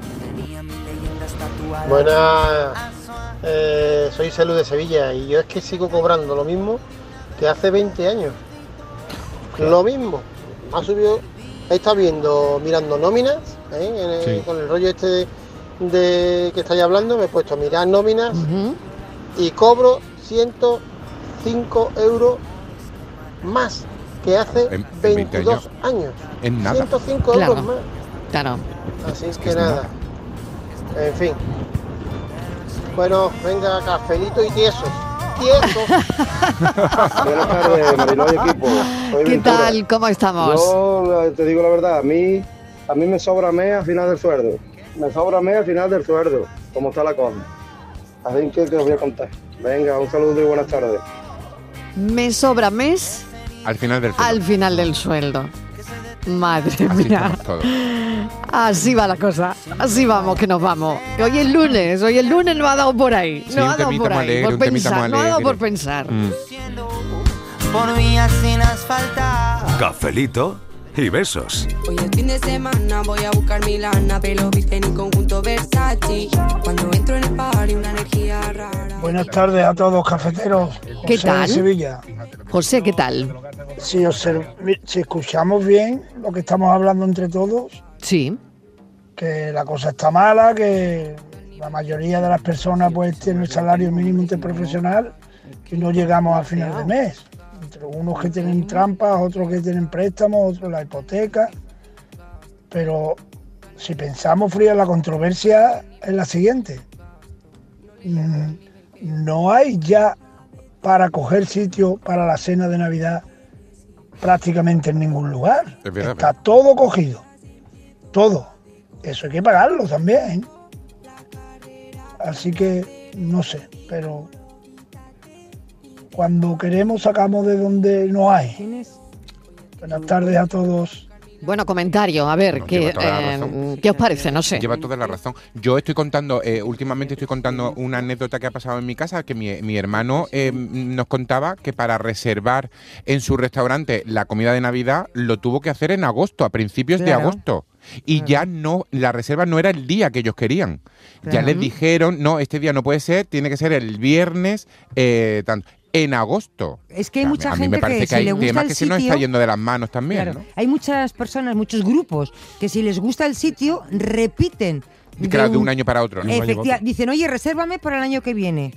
Buenas, eh, soy Salud de Sevilla y yo es que sigo cobrando lo mismo que hace 20 años. Lo mismo. Ha subido Ahí está viendo, mirando nóminas, ¿eh? En el- Sí. con el rollo este de, de que estáis hablando, me he puesto a mirar nóminas y cobro 105 euros más que hace En- en 20 22 años. Es nada. 105 Claro. euros más. Claro. Así es que nada. En fin. Bueno, venga, cafelito y tieso. Tieso. <laughs> Buenas tardes, Mariló y equipo. Soy ¿Qué Ventura. tal? ¿Cómo estamos? Yo eh, te digo la verdad, a mí, a mí me sobra mes al final del sueldo. Me sobra mes al final del sueldo, como está la cosa. Así que, que os voy a contar. Venga, un saludo y buenas tardes. Me sobra mes Al final del sueldo. al final del sueldo. Madre Así mía. Así va la cosa. Así vamos, que nos vamos. Hoy es lunes, hoy el lunes no ha dado por ahí. Sí, No ha dado por ahí. alegre, por pensar. No ha dado por pensar. Mm. Por vías sin asfaltar. Cafelito y besos. Hoy es fin de semana, voy a buscar mi lana, pelo visten y conjunto Versace. Cuando entro en el party, una energía rara. Buenas tardes a todos, cafeteros. ¿Qué José tal? de Sevilla. José, ¿qué tal? Si, si escuchamos bien lo que estamos hablando entre todos, Sí. que la cosa está mala, que la mayoría de las personas pues tienen el salario mínimo interprofesional y no llegamos al final de mes. Entre unos que tienen trampas, otros que tienen préstamos, otros la hipoteca. Pero si pensamos fría, la controversia es la siguiente. Mm, No hay ya para coger sitio para la cena de Navidad prácticamente en ningún lugar. Es verdad, Está todo cogido. Todo. Eso hay que pagarlo también. Así que no sé, pero cuando queremos sacamos de donde no hay. Buenas tardes a todos. Bueno, comentario, a ver, ¿qué, eh, razón. ¿qué os parece? No sé. Lleva toda la razón. Yo estoy contando, eh, últimamente estoy contando una anécdota que ha pasado en mi casa, que mi, mi hermano eh, nos contaba que para reservar en su restaurante la comida de Navidad lo tuvo que hacer en agosto, a principios de agosto. Y ya no, la reserva no era el día que ellos querían. Ya les dijeron, no, este día no puede ser, tiene que ser el viernes, eh, tanto, en agosto. Es que hay mí- mucha a mí gente me parece que, que, si hay le gusta temas el que se sitio, nos está yendo de las manos también, Claro, ¿no? hay muchas personas, muchos grupos que si les gusta el sitio repiten. Claro, de un año para otro. ¿no? Efectiva- dicen, oye, resérvame para el año que viene.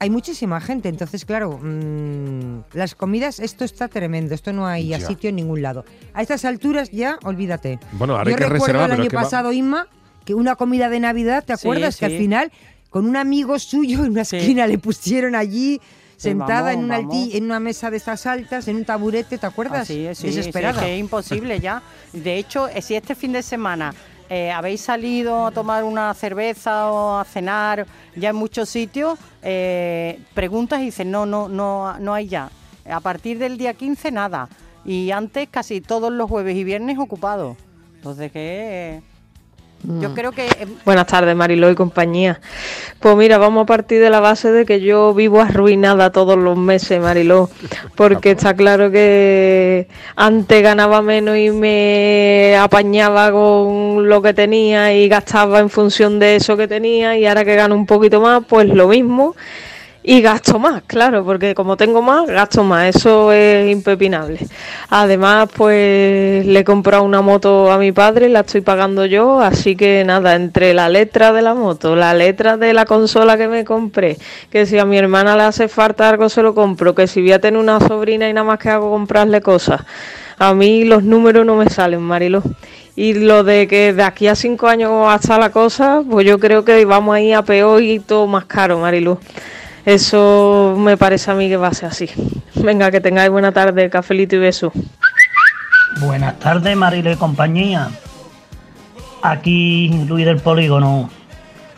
Hay muchísima gente, entonces, claro, mm, las comidas, esto está tremendo, esto no hay Ya. sitio en ningún lado. A estas alturas ya, olvídate. Bueno, ahora Yo hay que recuerdo reservar, el año es que va- pasado, Inma, que una comida de Navidad, ¿te Sí, acuerdas? Que al final, con un amigo suyo en una esquina le pusieron allí, Sentada en, una en mesa de estas altas, en un taburete, ¿te acuerdas? Así es, sí, Desesperada. sí, es que es imposible ya. De hecho, eh, si este fin de semana eh, habéis salido a tomar una cerveza o a cenar ya en muchos sitios, eh, preguntas y dicen, no, no, no, no hay ya. A partir del día 15, nada. Y antes casi todos los jueves y viernes ocupados. Entonces, que... Yo creo que... eh, Buenas tardes, Mariló y compañía. Pues mira, vamos a partir de la base de que yo vivo arruinada todos los meses, Mariló, porque está claro que antes ganaba menos y me apañaba con lo que tenía y gastaba en función de eso que tenía y ahora que gano un poquito más, pues lo mismo y gasto más, claro, porque como tengo más, gasto más, eso es impepinable. Además, pues le he comprado una moto a mi padre, la estoy pagando yo, así que nada, entre la letra de la moto, la letra de la consola que me compré, que si a mi hermana le hace falta algo se lo compro, que si voy a tener una sobrina y nada más que hago comprarle cosas. A mí los números no me salen, Marilo. Y lo de que de aquí a cinco años hasta la cosa, pues yo creo que vamos a ir a peor y todo más caro, Marilu. Eso me parece a mí que va a ser así. Venga, que tengáis buena tarde, cafelito y beso. Buenas tardes, Marilo y compañía. Aquí Luis del Polígono.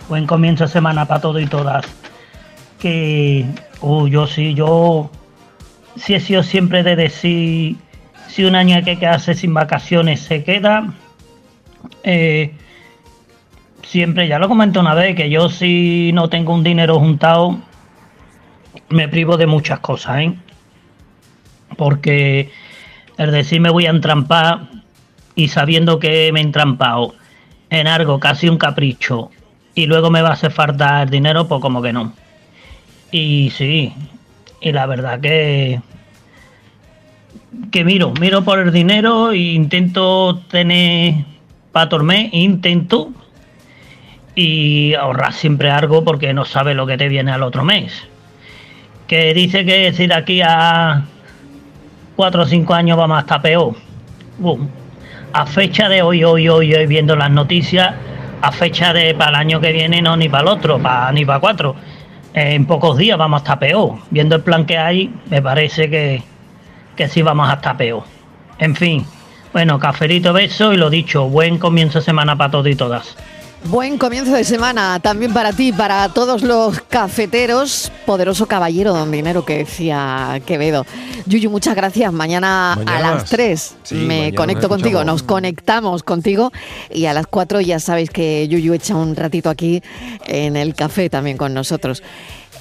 Buen comienzo de semana para todos y todas. Que uh, yo sí, yo sí he sido siempre de decir si un año hay que quedarse sin vacaciones se queda. Eh, siempre, ya lo comenté una vez, que yo si no tengo un dinero juntado, me privo de muchas cosas, ¿eh? Porque el decir me voy a entrampar y sabiendo que me he entrampado en algo casi un capricho y luego me va a hacer falta el dinero, pues como que no. Y sí, y la verdad que que miro, miro por el dinero e intento tener para dormir, intento y ahorrar siempre algo porque no sabes lo que te viene al otro mes. Que dice que si de aquí a cuatro o cinco años vamos a peor. A fecha de hoy, hoy, hoy, hoy, viendo las noticias, a fecha de para el año que viene, no ni para el otro, para, ni para cuatro. En pocos días vamos a estar peor. Viendo el plan que hay, me parece que, que sí vamos a peor. En fin, bueno, caferito, beso y lo dicho, buen comienzo de semana para todos y todas. Buen comienzo de semana también para ti, para todos los cafeteros. Poderoso caballero, don Dinero, que decía Quevedo. Yuyu, muchas gracias. Mañana, Mañana a las más. 3 Sí, me conecto contigo, nos conectamos contigo. Y a las 4 ya sabéis que Yuyu echa un ratito aquí en el café también con nosotros.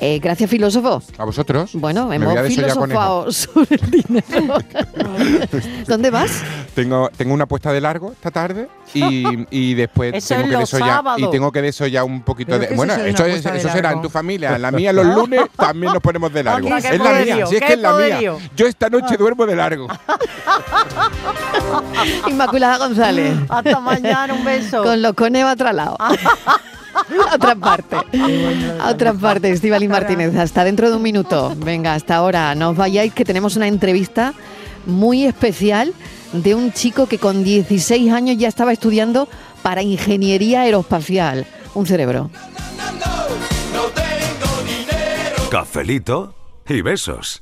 Eh, gracias, filósofo. ¿A vosotros? Bueno, Me hemos voy a desollar filosofado sobre el dinero. <laughs> ¿Dónde vas? Tengo, tengo una puesta de largo esta tarde y, <laughs> y después Eso tengo es que los desollar y tengo que desollar un poquito ¿Pero de bueno eso eso, una es- puesta de eso será en tu familia en la mía los <laughs> lunes también nos ponemos de largo es la mía si es que es la mía yo esta noche duermo de largo Inmaculada González. Hasta mañana, un beso. Con los conejos a otro lado. A <laughs> otra parte. A otra parte, Estivali Martínez. Hasta dentro de un minuto. Venga, hasta ahora. No os vayáis que tenemos una entrevista muy especial de un chico que con 16 años ya estaba estudiando para ingeniería aeroespacial. Un cerebro. Cafelito y besos.